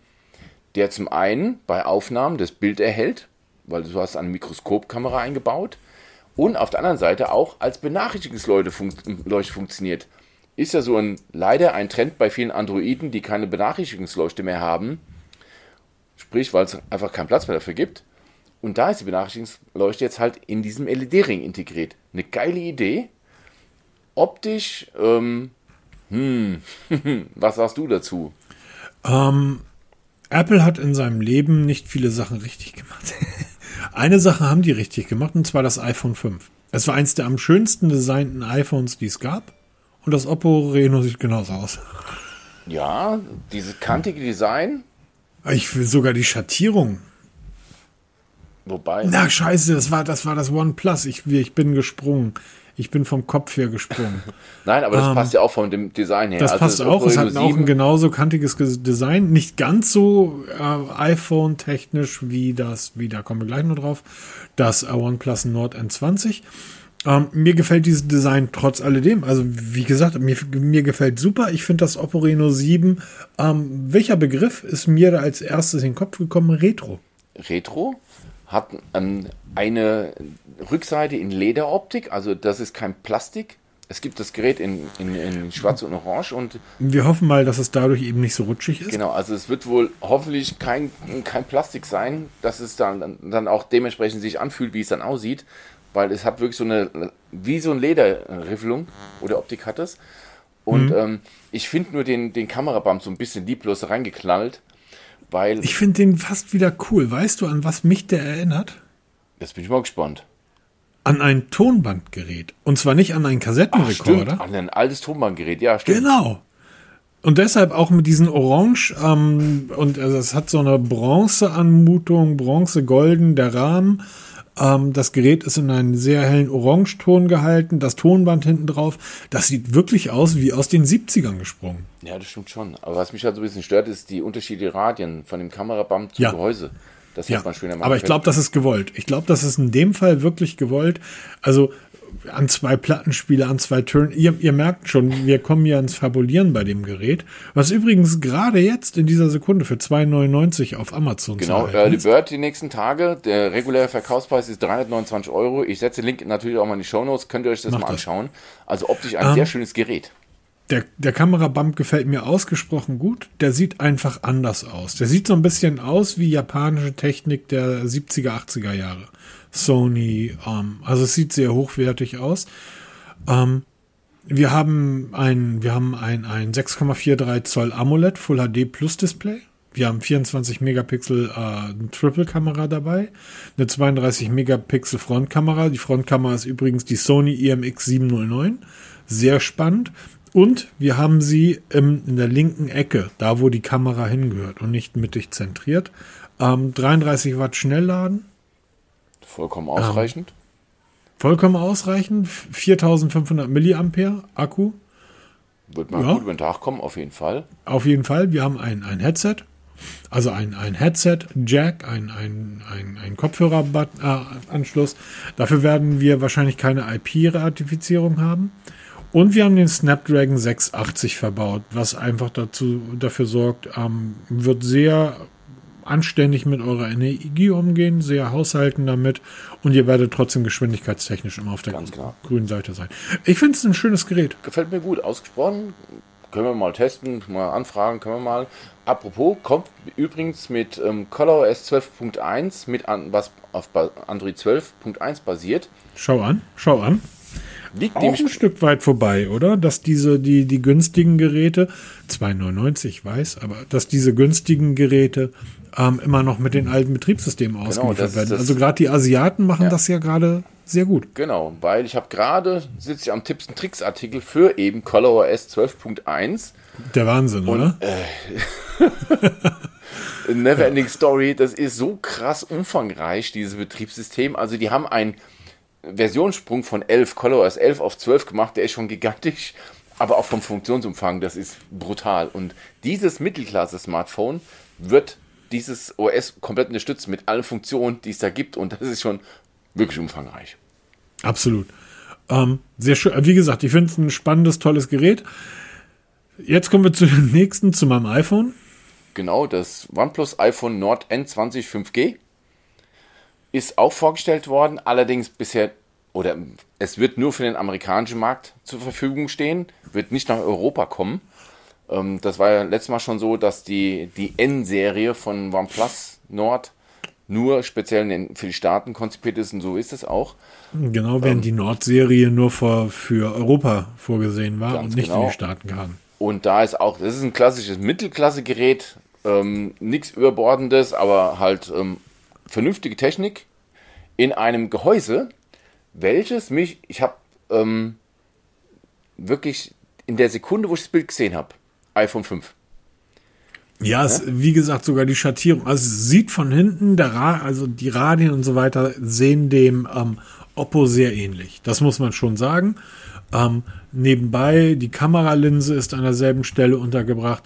der zum einen bei Aufnahmen das Bild erhält, weil du hast eine Mikroskopkamera eingebaut, und auf der anderen Seite auch als Benachrichtigungsleuchte fun funktioniert ist ja so ein leider ein Trend bei vielen Androiden, die keine Benachrichtigungsleuchte mehr haben. Sprich, weil es einfach keinen Platz mehr dafür gibt. Und da ist die Benachrichtigungsleuchte jetzt halt in diesem LED-Ring integriert. Eine geile Idee. Optisch, ähm, hm, [laughs] was sagst du dazu? Ähm, Apple hat in seinem Leben nicht viele Sachen richtig gemacht. [laughs] Eine Sache haben die richtig gemacht, und zwar das iPhone 5. Es war eins der am schönsten designten iPhones, die es gab. Und das Oppo Reno sieht genauso aus. Ja, dieses kantige Design. Ich will sogar die Schattierung. Wobei. Na, scheiße, das war das, war das OnePlus. Ich, ich bin gesprungen. Ich bin vom Kopf her gesprungen. [laughs] Nein, aber das ähm, passt ja auch von dem Design her. Das also passt das auch. Es hat auch ein genauso kantiges Design. Nicht ganz so äh, iPhone-technisch wie das, wie da kommen wir gleich noch drauf, das äh, OnePlus Nord N20. Ähm, mir gefällt dieses Design trotz alledem. Also, wie gesagt, mir, mir gefällt super. Ich finde das Oppo Reno 7. Ähm, welcher Begriff ist mir da als erstes in den Kopf gekommen? Retro. Retro hat ähm, eine Rückseite in Lederoptik, also das ist kein Plastik. Es gibt das Gerät in, in, in Schwarz und Orange und Wir hoffen mal, dass es dadurch eben nicht so rutschig ist. genau, also es wird wohl hoffentlich kein, kein Plastik sein, dass es dann, dann auch dementsprechend sich anfühlt, wie es dann aussieht, weil es hat wirklich so eine, wie so ein Lederriffelung oder Optik hat es. Und ähm, ich finde nur den, den Kamerabump so ein bisschen lieblos reingeknallt, weil, Ich finde den fast wieder cool. Weißt du, an was mich der erinnert? jetzt bin ich mal gespannt. An ein Tonbandgerät. Und zwar nicht an einen Kassettenrekorder. an ein altes Tonbandgerät, ja, stimmt. Genau. Und deshalb auch mit diesen Orange, ähm, und also es hat so eine Bronze-Anmutung, Bronze-Golden, der Rahmen. Ähm, das Gerät ist in einen sehr hellen Orangeton gehalten, das Tonband hinten drauf. Das sieht wirklich aus wie aus den 70ern gesprungen. Ja, das stimmt schon. Aber was mich halt so ein bisschen stört, ist die unterschiedlichen Radien von dem Kamerabump zum Ja. Gehäuse. Das Ja, man schöner machen aber ich glaube, das ist gewollt. Ich glaube, das ist in dem Fall wirklich gewollt. Also an zwei Plattenspiele, an zwei Turn. Ihr, ihr merkt schon, wir kommen ja ins Fabulieren bei dem Gerät. Was übrigens gerade jetzt in dieser Sekunde für 2,99 auf Amazon Genau, zu Early. Bird die nächsten Tage. Der reguläre Verkaufspreis ist 329 Euro. Ich setze den Link natürlich auch mal in die Shownotes. Könnt ihr euch das Macht mal das. anschauen. Also optisch ein sehr schönes Gerät. Der, der Kamerabump gefällt mir ausgesprochen gut. Der sieht einfach anders aus. Der sieht so ein bisschen aus wie japanische Technik der 70er, 80er Jahre. Sony, ähm, also es sieht sehr hochwertig aus. Ähm, wir haben ein, wir haben ein, ein 6,43 Zoll AMOLED Full HD Plus Display. Wir haben 24 Megapixel äh, Triple-Kamera dabei, eine 32 Megapixel Frontkamera. Die Frontkamera ist übrigens die Sony E IMX 709. Sehr spannend. Und wir haben sie im, in der linken Ecke, da wo die Kamera hingehört und nicht mittig zentriert. Ähm, 33 Watt Schnellladen, Vollkommen ausreichend. vollkommen ausreichend. 4500 Milliampere Akku. Wird mal Ja. gut über den Tag kommen, auf jeden Fall. Auf jeden Fall. Wir haben ein, ein Headset, also ein, ein Headset-Jack, ein, ein, ein, ein Kopfhöreranschluss. Dafür werden wir wahrscheinlich keine IP-Ratifizierung haben. Und wir haben den Snapdragon 680 verbaut, was einfach dazu, dafür sorgt, ähm, wird sehr anständig mit eurer Energie umgehen, sehr haushalten damit und ihr werdet trotzdem geschwindigkeitstechnisch immer auf der genau. grünen Seite sein. Ich finde es ein schönes Gerät. Gefällt mir gut. Ausgesprochen. Können wir mal testen, mal anfragen, können wir mal. Apropos, kommt übrigens mit ähm, ColorOS 12.1, mit an, was auf Android 12.1 basiert. Schau an, schau an. Liegt auch ein Stück weit vorbei, oder? Dass diese, die, die günstigen Geräte, 2,99, ich weiß, aber dass diese günstigen Geräte ähm, immer noch mit den alten Betriebssystemen ausgeliefert ist werden. Also gerade die Asiaten machen Ja. das ja gerade sehr gut. Genau, weil ich habe gerade, sitze ich am Tipps und Tricks Artikel für eben ColorOS 12.1. Der Wahnsinn, oder? [laughs] Neverending Story, das ist so krass umfangreich, dieses Betriebssystem. Also die haben einen Versionssprung von 11, ColorOS 11 auf 12 gemacht, der ist schon gigantisch, aber auch vom Funktionsumfang, das ist brutal. Und dieses Mittelklasse-Smartphone wird dieses OS komplett unterstützen mit allen Funktionen, die es da gibt und das ist schon wirklich umfangreich. Absolut. Ähm, sehr schön. Wie gesagt, ich finde es ein spannendes, tolles Gerät. Jetzt kommen wir zu dem nächsten, zu meinem iPhone. Genau, das OnePlus iPhone Nord N20 5G ist auch vorgestellt worden, allerdings bisher, oder es wird nur für den amerikanischen Markt zur Verfügung stehen, wird nicht nach Europa kommen. Ähm, das war ja letztes Mal schon so, dass die, die N-Serie von OnePlus Nord nur speziell für die Staaten konzipiert ist und so ist es auch. Genau, Ähm. während die Nord-Serie nur für, für Europa vorgesehen war und nicht genau. in die Staaten kam. Und da ist auch, das ist ein klassisches Mittelklasse-Gerät, ähm, nichts Überbordendes, aber halt ähm, vernünftige Technik in einem Gehäuse, welches mich, ich habe ähm, wirklich in der Sekunde, wo ich das Bild gesehen habe, iPhone 5. Ja, es, wie gesagt, sogar die Schattierung. Also es sieht von hinten, der Ra also die Radien und so weiter sehen dem ähm, Oppo sehr ähnlich. Das muss man schon sagen. Ähm, nebenbei, die Kameralinse ist an derselben Stelle untergebracht.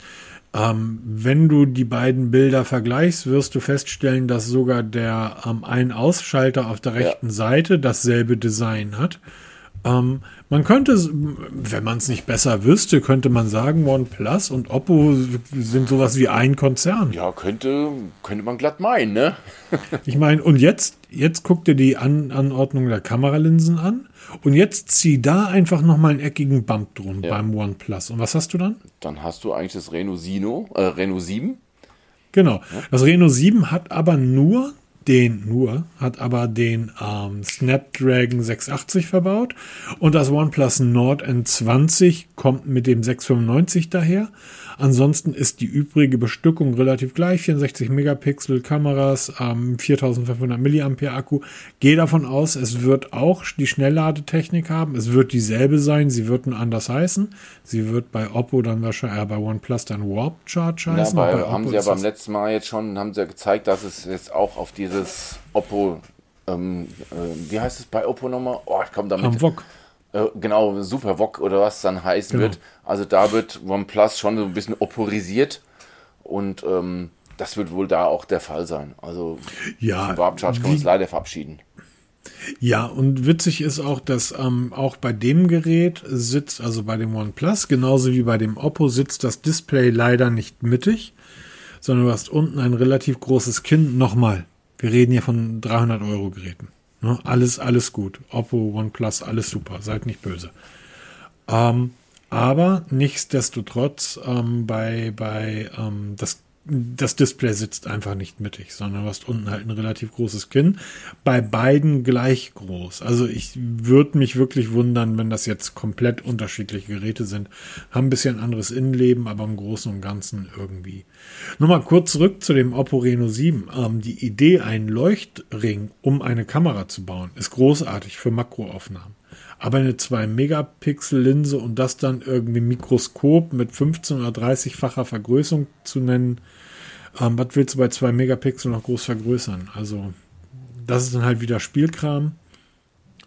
Ähm, wenn du die beiden Bilder vergleichst, wirst du feststellen, dass sogar der ähm, Ein-Ausschalter auf der rechten Seite dasselbe Design hat. Ähm, man könnte, wenn man es nicht besser wüsste, könnte man sagen, OnePlus und Oppo sind sowas wie ein Konzern. Ja, könnte, könnte man glatt meinen, ne? [laughs] ich meine, und jetzt, jetzt guck dir die an Anordnung der Kameralinsen an und jetzt zieh da einfach nochmal einen eckigen Bump drum ja. beim OnePlus. Und was hast du dann? Dann hast du eigentlich das Reno, Sino, äh, Reno 7. Genau. Das Reno 7 hat aber nur den nur, hat aber den ähm, Snapdragon 680 verbaut und das OnePlus Nord N20 kommt mit dem 695 daher. Ansonsten ist die übrige Bestückung relativ gleich. 64 Megapixel Kameras, ähm, 4500 mAh Akku. Gehe davon aus, es wird auch die Schnellladetechnik haben. Es wird dieselbe sein. Sie wird nur anders heißen. Sie wird bei Oppo dann wahrscheinlich, äh, bei OnePlus dann Warp Charge heißen. Ja, bei, bei haben sie ja beim letzten Mal jetzt schon, haben sie ja gezeigt, dass es jetzt auch auf dieses Oppo ähm, äh, wie heißt es bei Oppo nochmal? Oh, ich komme damit. Am. Äh, genau, Super Wok oder was dann heißen genau. wird. Also da wird OnePlus schon so ein bisschen oporisiert und ähm, das wird wohl da auch der Fall sein. Also ja, Warp Charge kann uns leider verabschieden. Ja, und witzig ist auch, dass ähm, auch bei dem Gerät sitzt, also bei dem OnePlus, genauso wie bei dem Oppo, sitzt das Display leider nicht mittig, sondern du hast unten ein relativ großes Kinn. Nochmal, wir reden hier von 300 Euro Geräten. Ne? Alles, alles gut. Oppo, OnePlus, alles super. Seid nicht böse. Ähm, aber nichtsdestotrotz ähm, bei, bei ähm, das das Display sitzt einfach nicht mittig, sondern du hast unten halt ein relativ großes Kinn. Bei beiden gleich groß. Also ich würde mich wirklich wundern, wenn das jetzt komplett unterschiedliche Geräte sind. Haben ein bisschen anderes Innenleben, aber im Großen und Ganzen irgendwie. Nur mal kurz zurück zu dem Oppo Reno 7. Ähm, die Idee, einen Leuchtring um eine Kamera zu bauen, ist großartig für Makroaufnahmen. Aber eine 2-Megapixel-Linse und das dann irgendwie Mikroskop mit 15 oder 30-facher Vergrößerung zu nennen, ähm, was willst du bei 2 Megapixel noch groß vergrößern? Also, das ist dann halt wieder Spielkram.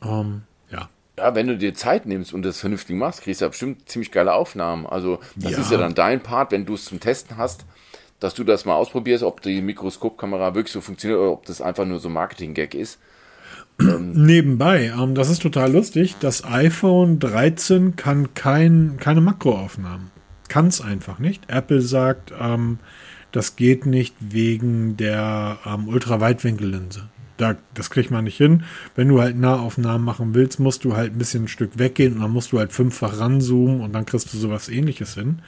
Ähm, ja. Ja, wenn du dir Zeit nimmst und das vernünftig machst, kriegst du ja bestimmt ziemlich geile Aufnahmen. Also, das ja. ist ja dann dein Part, wenn du es zum Testen hast, dass du das mal ausprobierst, ob die Mikroskopkamera wirklich so funktioniert oder ob das einfach nur so Marketing-Gag ist. Ähm, Nebenbei, ähm, das ist total lustig. Das iPhone 13 kann kein, keine Makroaufnahmen. Kann es einfach nicht. Apple sagt, ähm, das geht nicht wegen der ähm, Ultraweitwinkellinse. Da, das kriegt man nicht hin. Wenn du halt Nahaufnahmen machen willst, musst du halt ein bisschen ein Stück weggehen und dann musst du halt fünffach ranzoomen und dann kriegst du sowas ähnliches hin.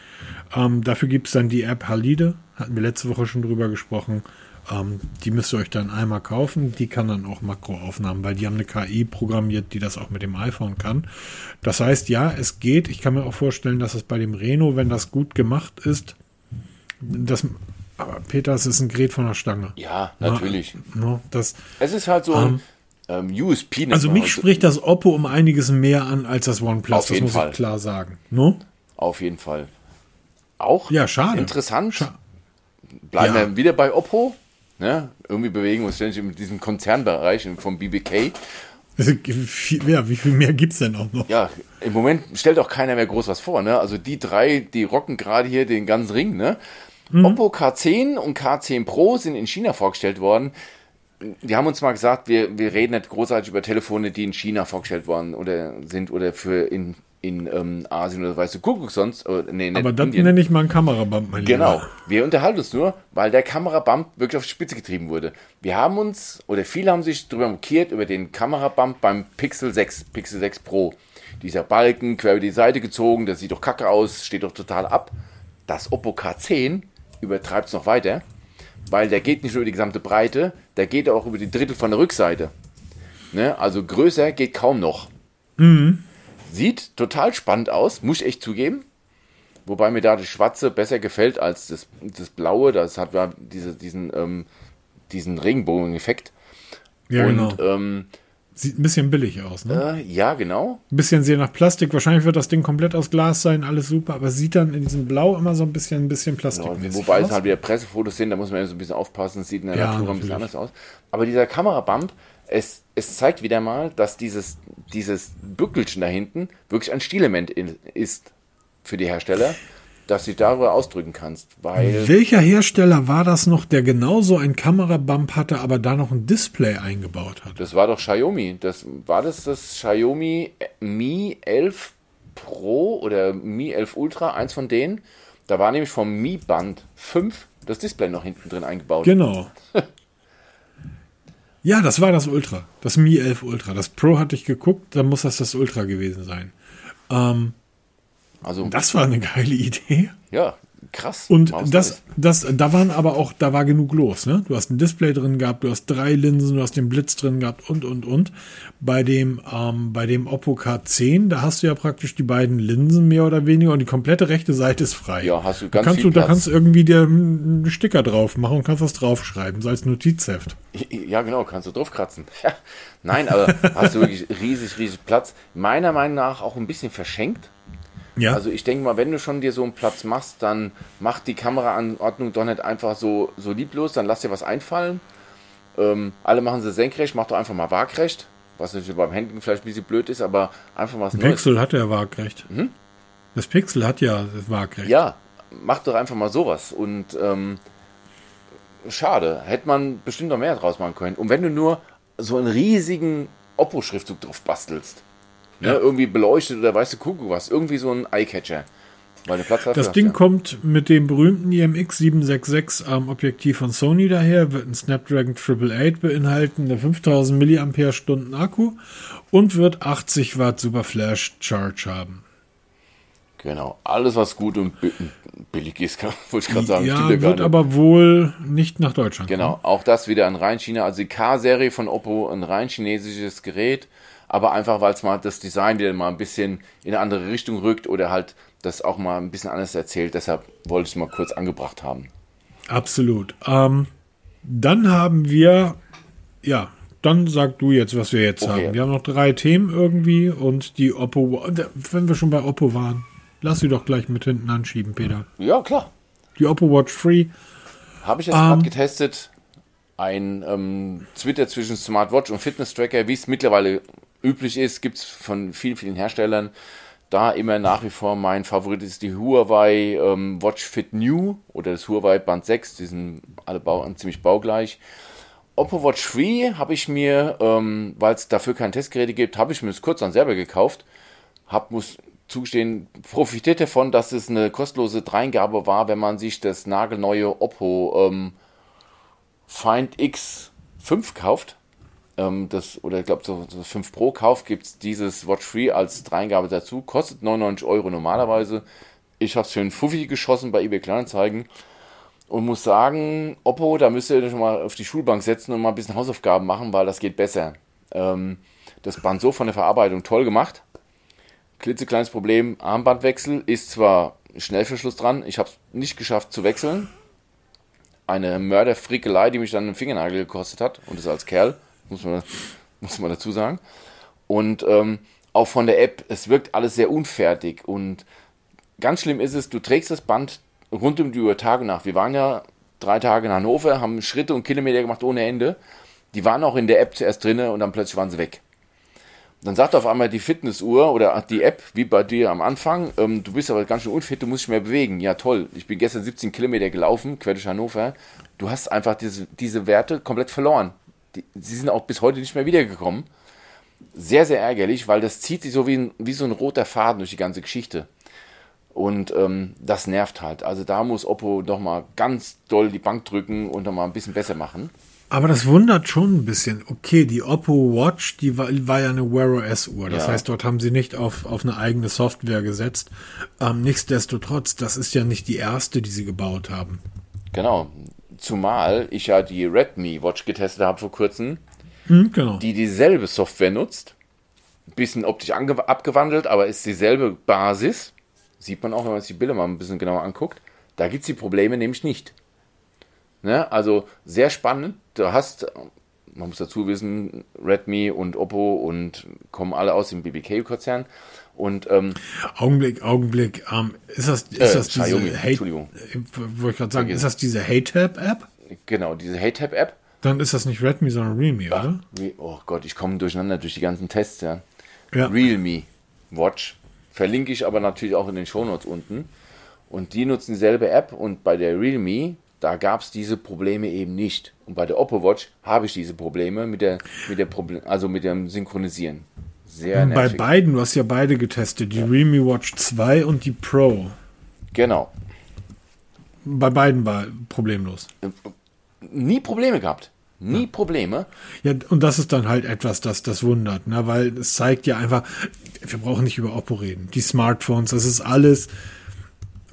Ähm, dafür gibt es dann die App Halide, hatten wir letzte Woche schon drüber gesprochen. Ähm, die müsst ihr euch dann einmal kaufen. Die kann dann auch Makroaufnahmen, weil die haben eine KI programmiert, die das auch mit dem iPhone kann. Das heißt, ja, es geht. Ich kann mir auch vorstellen, dass es bei dem Reno, wenn das gut gemacht ist, das aber Peter, es ist ein Gerät von der Stange. Ja, natürlich. Na, na, das, es ist halt so ein ähm, ähm USP. Also mich spricht das Oppo um einiges mehr an als das OnePlus. Auf das jeden muss Fall. ich klar sagen. No? Auf jeden Fall. Auch ja, schade. interessant. Scha Bleiben ja. wir wieder bei Oppo. Ne? Irgendwie bewegen wir uns ständig in diesem Konzernbereich vom BBK. Ja, wie viel mehr gibt es denn auch noch? Ja, im Moment stellt auch keiner mehr groß was vor. Ne? Also die drei, die rocken gerade hier den ganzen Ring. Ne? Mhm. Oppo K10 und K10 Pro sind in China vorgestellt worden. Die haben uns mal gesagt, wir, wir reden nicht großartig über Telefone, die in China vorgestellt worden oder sind oder für in in ähm, Asien oder weißt du, Kuckuck sonst. Äh, nee, Aber das nenne ich mal einen Kamerabump, mein Genau. Lieber. Wir unterhalten uns nur, weil der Kamerabump wirklich auf die Spitze getrieben wurde. Wir haben uns, oder viele haben sich darüber markiert, über den Kamerabump beim Pixel 6, Pixel 6 Pro. Dieser Balken quer über die Seite gezogen, das sieht doch kacke aus, steht doch total ab. Das Oppo K10 übertreibt es noch weiter, weil der geht nicht nur über die gesamte Breite, der geht auch über die Drittel von der Rückseite. Ne? Also größer geht kaum noch. Mhm. Sieht total spannend aus, muss ich echt zugeben. Wobei mir da das Schwarze besser gefällt als das, das Blaue. Das hat ja diese, diesen, ähm, diesen Regenbogen-Effekt. Ja, Und, genau. Ähm, Sieht ein bisschen billig aus, ne? Äh, ja, genau. Ein bisschen sehr nach Plastik. Wahrscheinlich wird das Ding komplett aus Glas sein, alles super, aber sieht dann in diesem Blau immer so ein bisschen, ein bisschen Plastik genau, Wobei aus. es halt wieder Pressefotos sind, da muss man ja so ein bisschen aufpassen, es sieht in der ja, Natur ein bisschen anders aus. Aber dieser Kamerabump, es, es zeigt wieder mal, dass dieses, dieses Bückelchen da hinten wirklich ein Stilelement ist für die Hersteller. dass du darüber ausdrücken kannst. Weil Welcher Hersteller war das noch, der genauso ein Kamerabump hatte, aber da noch ein Display eingebaut hat? das war doch Xiaomi. Das war das das Xiaomi Mi 11 Pro oder Mi 11 Ultra, eins von denen. Da war nämlich vom Mi Band 5 das Display noch hinten drin eingebaut. Genau. [laughs] ja, das war das Ultra. Das Mi 11 Ultra. Das Pro hatte ich geguckt, dann muss das das Ultra gewesen sein. Ähm, Also das war eine geile Idee. ja, krass. Und Maus das, das, da waren aber auch, da war genug los, ne? Du hast ein Display drin gehabt, du hast drei Linsen, du hast den Blitz drin gehabt und, und, und. Bei dem, ähm, bei dem Oppo K10, da hast du ja praktisch die beiden Linsen mehr oder weniger und die komplette rechte Seite ist frei. Ja, hast du da ganz kannst viel du, Da Platz. kannst du irgendwie dir einen Sticker drauf machen und kannst was draufschreiben, so als Notizheft. [laughs] Ja, genau, kannst du draufkratzen. Ja. [laughs] Nein, aber hast du wirklich riesig, riesig Platz. Meiner Meinung nach auch ein bisschen verschenkt. Ja. Also ich denke mal, wenn du schon dir so einen Platz machst, dann mach die Kameraanordnung doch nicht einfach so, so lieblos, dann lass dir was einfallen. Ähm, alle machen sie senkrecht, mach doch einfach mal waagrecht. Was natürlich beim Handling vielleicht ein bisschen blöd ist, aber einfach was Neues. Pixel hat ja waagrecht. Das Pixel hat ja waagrecht. Mhm. Ja, mach doch einfach mal sowas. Und ähm, schade, hätte man bestimmt noch mehr draus machen können. Und wenn du nur so einen riesigen Oppo-Schriftzug drauf bastelst, ne, Ja. irgendwie beleuchtet oder weißt du, Kuckuck was, irgendwie so ein Eyecatcher. Das Ding ja. kommt mit dem berühmten IMX 766 am Objektiv von Sony daher, wird ein Snapdragon 888 beinhalten, eine 5000 mAh Akku und wird 80 Watt Super Flash Charge haben. Genau, alles was gut und bi- billig ist, [laughs] kann, wollte ich gerade sagen. ja, stimmt wird aber wohl nicht nach Deutschland Genau, auch das wieder ein rein China, also die K-Serie von Oppo, ein rein chinesisches Gerät, aber einfach, weil es mal das Design wieder mal ein bisschen in eine andere Richtung rückt oder halt das auch mal ein bisschen anders erzählt. Deshalb wollte ich es mal kurz angebracht haben. Absolut. Ähm, dann haben wir, ja, dann sag du jetzt, was wir jetzt Okay. haben. Wir haben noch drei Themen irgendwie und die Oppo, wenn wir schon bei Oppo waren, lass sie doch gleich mit hinten anschieben, Peter. Ja, klar. Die Oppo Watch 3 Habe ich jetzt Ähm. gerade getestet. Ein ähm, Twitter zwischen Smartwatch und Fitness-Tracker, wie es mittlerweile üblich ist, gibt es von vielen, vielen Herstellern. Da immer nach wie vor mein Favorit ist die Huawei ähm, Watch Fit New oder das Huawei Band 6. Die sind alle bau ziemlich baugleich. Oppo Watch 3 habe ich mir, ähm, weil es dafür keine Testgeräte gibt, habe ich mir das kurz dann selber gekauft. Hab, muss zugestehen, profitiert davon, dass es eine kostenlose Dreingabe war, wenn man sich das nagelneue Oppo ähm, Find X5 kauft. Ähm, das, oder ich glaube, so, so 5 Pro kauft, gibt es dieses Watch 3 als Dreingabe dazu. Kostet 99 Euro normalerweise. Ich habe es für einen Fuffi geschossen bei eBay Kleinanzeigen. Und muss sagen, Oppo, da müsst ihr euch mal auf die Schulbank setzen und mal ein bisschen Hausaufgaben machen, weil das geht besser. Ähm, das Band so von der Verarbeitung toll gemacht. Klitzekleines Problem, Armbandwechsel ist zwar Schnellverschluss dran, ich habe es nicht geschafft zu wechseln. Eine Mörderfrickelei, die mich dann einen Fingernagel gekostet hat und das als Kerl, muss man, [laughs] muss man dazu sagen. Und ähm, auch von der App, es wirkt alles sehr unfertig und ganz schlimm ist es, du trägst das Band rund um die Uhr Tage nach. Wir waren ja drei Tage in Hannover, haben Schritte und Kilometer gemacht ohne Ende. Die waren auch in der App zuerst drinne und dann plötzlich waren sie weg. Dann sagt auf einmal die Fitnessuhr oder die App, wie bei dir am Anfang, ähm, du bist aber ganz schön unfit, du musst dich mehr bewegen. Ja, toll. Ich bin gestern 17 Kilometer gelaufen, quer durch Hannover. Du hast einfach diese, diese Werte komplett verloren. Die, sie sind auch bis heute nicht mehr wiedergekommen. Sehr, sehr ärgerlich, weil das zieht sich so wie, ein, wie so ein roter Faden durch die ganze Geschichte. Und ähm, das nervt halt. Also da muss Oppo doch mal ganz doll die Bank drücken und noch mal ein bisschen besser machen. Aber das wundert schon ein bisschen. Okay, die Oppo Watch, die war, war ja eine Wear OS Uhr. Das Ja. heißt, dort haben sie nicht auf, auf eine eigene Software gesetzt. Ähm, nichtsdestotrotz, das ist ja nicht die erste, die sie gebaut haben. Genau. Zumal ich ja die Redmi Watch getestet habe vor kurzem, Hm, genau. die dieselbe Software nutzt. Bisschen optisch abgewandelt, aber ist dieselbe Basis. Sieht man auch, wenn man sich die Bilder mal ein bisschen genauer anguckt. Da gibt es die Probleme nämlich nicht. Ne? Also sehr spannend. Du hast, man muss dazu wissen, Redmi und Oppo und kommen alle aus dem BBK-Konzern. Und ähm, Augenblick, Augenblick. Ähm, ist das, ist Äh, das diese Xiaomi, Hate, Entschuldigung. Wollte ich gerade sagen, Vergiss. ist das diese Hate-Tab-App? genau, diese HeyTap-App. Dann ist das nicht Redmi, sondern Realme, oder? Wie, oh Gott, ich komme durcheinander durch die ganzen Tests, ja. Ja. Realme Watch. Verlinke ich aber natürlich auch in den Shownotes unten. Und die nutzen dieselbe App und bei der Realme, da gab es diese Probleme eben nicht. Und bei der Oppo Watch habe ich diese Probleme mit der, mit der Problem, also mit dem Synchronisieren. Sehr Bei nervig. beiden, du hast ja beide getestet, die Realme Watch 2 und die Pro. Genau. Bei beiden war problemlos. Nie Probleme gehabt. Nie Probleme. Ja, und das ist dann halt etwas, das das wundert, ne? weil es zeigt ja einfach, wir brauchen nicht über Oppo reden. Die Smartphones, das ist alles,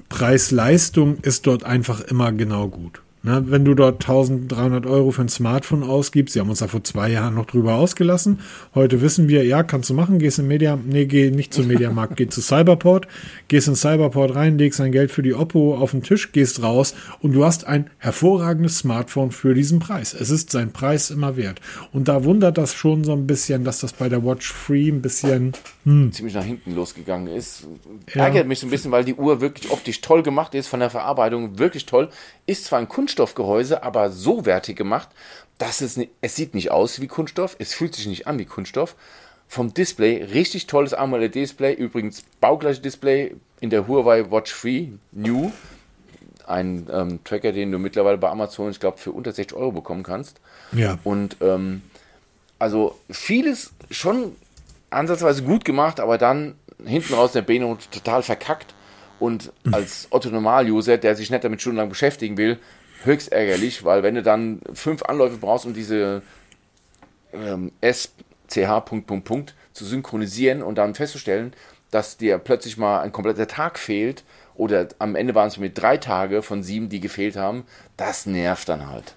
Preis-Leistung ist dort einfach immer genau gut. Ne? Wenn du dort 1300 Euro für ein Smartphone ausgibst, sie haben uns da vor zwei Jahren noch drüber ausgelassen. Heute wissen wir, ja, kannst du machen, gehst in Media, nee, geh nicht zum Mediamarkt, geh zu Cyberport, gehst in Cyberport rein, legst dein Geld für die Oppo auf den Tisch, gehst raus und du hast ein hervorragendes Smartphone für diesen Preis. Es ist sein Preis immer wert. Und da wundert das schon so ein bisschen, dass das bei der Watch Free ein bisschen, ziemlich nach hinten losgegangen ist. Ja. Ärgert mich so ein bisschen, weil die Uhr wirklich optisch toll gemacht ist, von der Verarbeitung wirklich toll. Ist zwar ein Kunststoffgehäuse, aber so wertig gemacht, dass es, es sieht nicht aus wie Kunststoff, es fühlt sich nicht an wie Kunststoff. Vom Display, richtig tolles AMOLED-Display, übrigens baugleiche Display in der Huawei Watch 3 New. Ein ähm, Tracker, den du mittlerweile bei Amazon, ich glaube, für unter 60 Euro bekommen kannst. ja. Und ähm, also vieles schon ansatzweise gut gemacht, aber dann hinten raus der Beno total verkackt. Und [laughs] als Otto-Normal-User, der sich nicht damit stundenlang beschäftigen will, höchst ärgerlich, weil wenn du dann fünf Anläufe brauchst, um diese ähm, SCH Punkt, Punkt, Punkt zu synchronisieren und dann festzustellen, dass dir plötzlich mal ein kompletter Tag fehlt oder am Ende waren es mit drei Tage von sieben, die gefehlt haben, das nervt dann halt.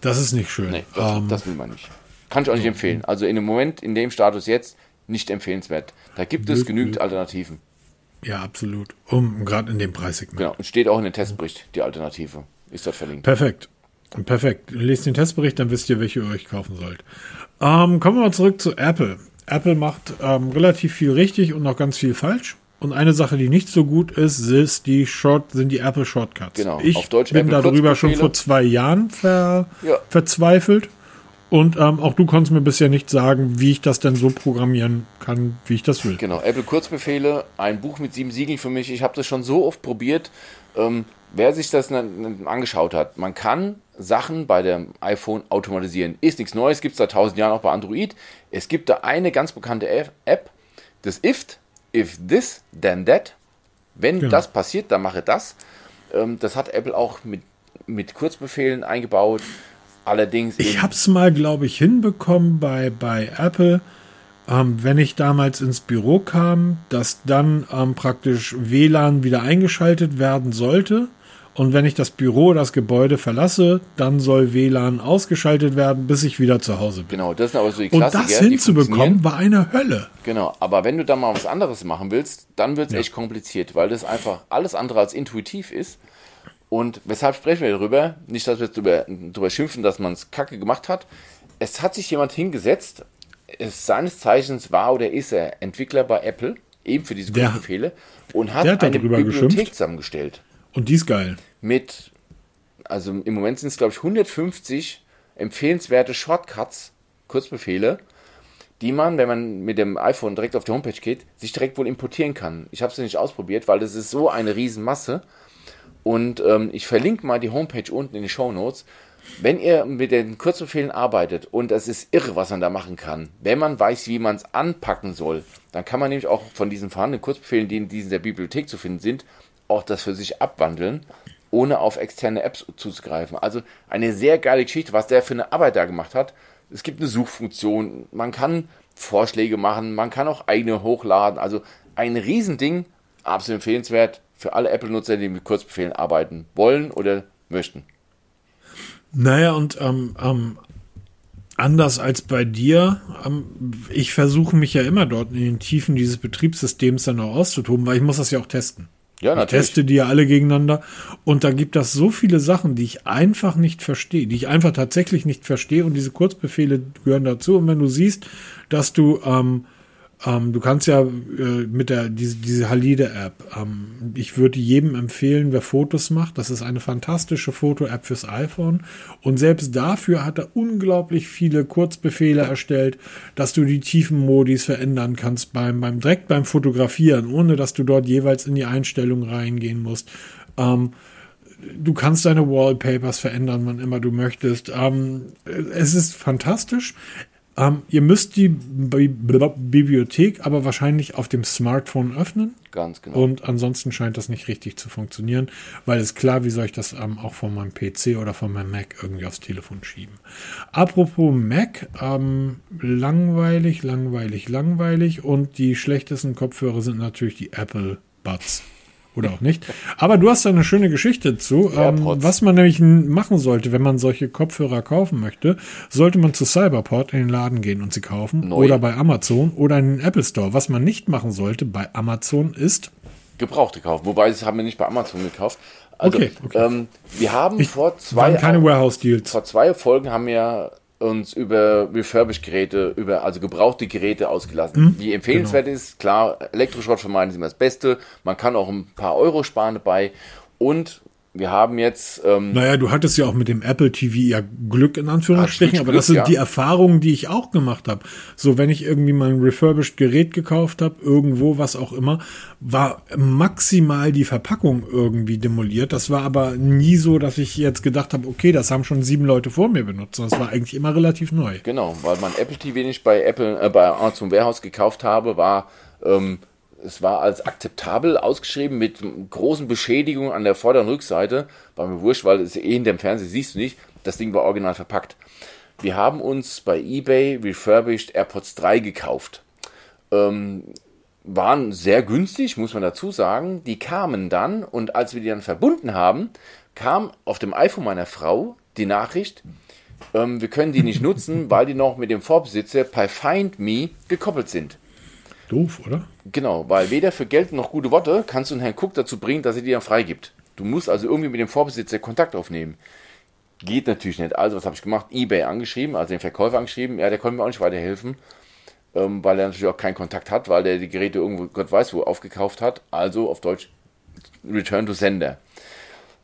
Das ist nicht schön. Nee, das, Ähm, das will man nicht. Kann ich auch nicht empfehlen. Also in dem Moment, in dem Status jetzt, nicht empfehlenswert. Da gibt es genügend. Alternativen. ja, absolut. Um, gerade in dem Preissegment. Genau. Und steht auch in den Testbericht, die Alternative. Ist dort verlinkt. Perfekt. Perfekt. Lest den Testbericht, dann wisst ihr, welche ihr euch kaufen sollt. Ähm, kommen wir mal zurück zu Apple. Apple macht ähm, relativ viel richtig und noch ganz viel falsch. Und eine Sache, die nicht so gut ist, ist die Short, sind die Apple Shortcuts. Genau, Ich auf Deutsch bin Apple darüber schon vor zwei Jahren ver Ja. verzweifelt. Und ähm, auch du konntest mir bisher nicht sagen, wie ich das denn so programmieren kann, wie ich das will. Genau. Apple Kurzbefehle, ein Buch mit sieben Siegeln für mich. Ich habe das schon so oft probiert. Ähm, wer sich das n- n- angeschaut hat, man kann Sachen bei dem iPhone automatisieren. Ist nichts Neues, gibt es seit tausend Jahren auch bei Android. Es gibt da eine ganz bekannte App- das if, if this, then that. Wenn Genau. das passiert, dann mache das. Ähm, das hat Apple auch mit, mit Kurzbefehlen eingebaut. Allerdings Ich habe es mal, glaube ich, hinbekommen bei, bei Apple, ähm, wenn ich damals ins Büro kam, dass dann ähm, praktisch WLAN wieder eingeschaltet werden sollte. Und wenn ich das Büro, das Gebäude verlasse, dann soll WLAN ausgeschaltet werden, bis ich wieder zu Hause bin. Genau, das sind aber so die Und Klassiker, das die hinzubekommen, war eine Hölle. Genau, aber wenn du dann mal was anderes machen willst, dann wird es Ja. echt kompliziert, weil das einfach alles andere als intuitiv ist. Und weshalb sprechen wir darüber? Nicht, dass wir jetzt drüber, drüber schimpfen, dass man es kacke gemacht hat. Es hat sich jemand hingesetzt, es seines Zeichens war oder ist er Entwickler bei Apple, eben für diese Der- Kurzbefehle, und hat hat eine Bibliothek geschimpft. zusammengestellt Und die ist geil. mit, also im Moment sind es glaube ich 150 empfehlenswerte Shortcuts, Kurzbefehle, die man, wenn man mit dem iPhone direkt auf die Homepage geht, sich direkt wohl importieren kann. Ich habe es nicht ausprobiert, weil das ist so eine Riesenmasse. Und ähm, ich verlinke mal die Homepage unten in die Show Notes. Wenn ihr mit den Kurzbefehlen arbeitet und es ist irre, was man da machen kann, wenn man weiß, wie man es anpacken soll, dann kann man nämlich auch von diesen vorhandenen Kurzbefehlen, die in dieser Bibliothek zu finden sind, auch das für sich abwandeln, ohne auf externe Apps zuzugreifen. Also eine sehr geile Geschichte, was der für eine Arbeit da gemacht hat. Es gibt eine Suchfunktion, man kann Vorschläge machen, man kann auch eigene hochladen. Also ein Riesending, absolut empfehlenswert für alle Apple-Nutzer, die mit Kurzbefehlen arbeiten wollen oder möchten. Naja, und ähm, ähm, anders als bei dir, ähm, ich versuche mich ja immer dort in den Tiefen dieses Betriebssystems dann auch auszutoben, weil ich muss das ja auch testen. Ja, Ich natürlich. teste die ja alle gegeneinander und da gibt es so viele Sachen, die ich einfach nicht verstehe, die ich einfach tatsächlich nicht verstehe und diese Kurzbefehle gehören dazu. Und wenn du siehst, dass du ähm, Ähm, du kannst ja äh, mit der diese, diese Halide-App, ähm, ich würde jedem empfehlen, wer Fotos macht. Das ist eine fantastische Foto-App fürs iPhone. Und selbst dafür hat er unglaublich viele Kurzbefehle erstellt, dass du die Tiefenmodis verändern kannst beim, beim direkt beim Fotografieren, ohne dass du dort jeweils in die Einstellung reingehen musst. Ähm, du kannst deine Wallpapers verändern, wann immer du möchtest. Ähm, es ist fantastisch. Ähm, ihr müsst die Bi Bibliothek aber wahrscheinlich auf dem Smartphone öffnen. Ganz genau. Und ansonsten scheint das nicht richtig zu funktionieren, weil es klar, wie soll ich das ähm, auch von meinem PC oder von meinem Mac irgendwie aufs Telefon schieben. Apropos Mac, ähm, langweilig, langweilig, langweilig und die schlechtesten Kopfhörer sind natürlich die Apple Buds oder auch nicht. Aber du hast da eine schöne Geschichte zu. Ähm, was man nämlich machen sollte, wenn man solche Kopfhörer kaufen möchte, sollte man zu Cyberport in den Laden gehen und sie kaufen. Neu. Oder bei Amazon oder in den Apple Store. Was man nicht machen sollte bei Amazon ist. Gebrauchte kaufen. Wobei, das haben wir nicht bei Amazon gekauft. Also, okay, okay. Ähm, wir haben ich, vor zwei keine Warehouse Deals. Vor zwei Folgen haben wir uns über Refurbished-Geräte, über also gebrauchte Geräte ausgelassen. Mhm, Wie empfehlenswert genau. ist, klar, Elektroschrott vermeiden ist immer das Beste. Man kann auch ein paar Euro sparen dabei. Und wir haben jetzt. Ähm, naja, du hattest ja auch mit dem Apple TV ja Glück in Anführungsstrichen, aber Glück, das sind ja. die Erfahrungen, die ich auch gemacht habe. So, wenn ich irgendwie mal ein refurbished Gerät gekauft habe, irgendwo, was auch immer, war maximal die Verpackung irgendwie demoliert. Das war aber nie so, dass ich jetzt gedacht habe, okay, das haben schon sieben Leute vor mir benutzt. Das war eigentlich immer relativ neu. Genau, weil mein Apple TV, den ich bei Apple, äh, bei Amazon Warehouse gekauft habe, war ähm, es war als akzeptabel ausgeschrieben mit großen Beschädigungen an der Vorder- und Rückseite. War mir wurscht, weil es eh in dem Fernseher siehst du nicht. Das Ding war original verpackt. Wir haben uns bei eBay refurbished AirPods 3 gekauft. Ähm, waren sehr günstig, muss man dazu sagen. Die kamen dann und als wir die dann verbunden haben, kam auf dem iPhone meiner Frau die Nachricht, ähm, wir können die nicht nutzen, weil die noch mit dem Vorbesitzer bei Find Me gekoppelt sind. Doof, oder? Genau, weil weder für Geld noch gute Worte kannst du einen Herrn Cook dazu bringen, dass er dir dann freigibt. Du musst also irgendwie mit dem Vorbesitzer Kontakt aufnehmen. Geht natürlich nicht. Also, was habe ich gemacht? Ebay angeschrieben, also den Verkäufer angeschrieben. Ja, der konnte mir auch nicht weiterhelfen, ähm, weil er natürlich auch keinen Kontakt hat, weil der die Geräte irgendwo, Gott weiß wo, aufgekauft hat. Also auf Deutsch Return to Sender.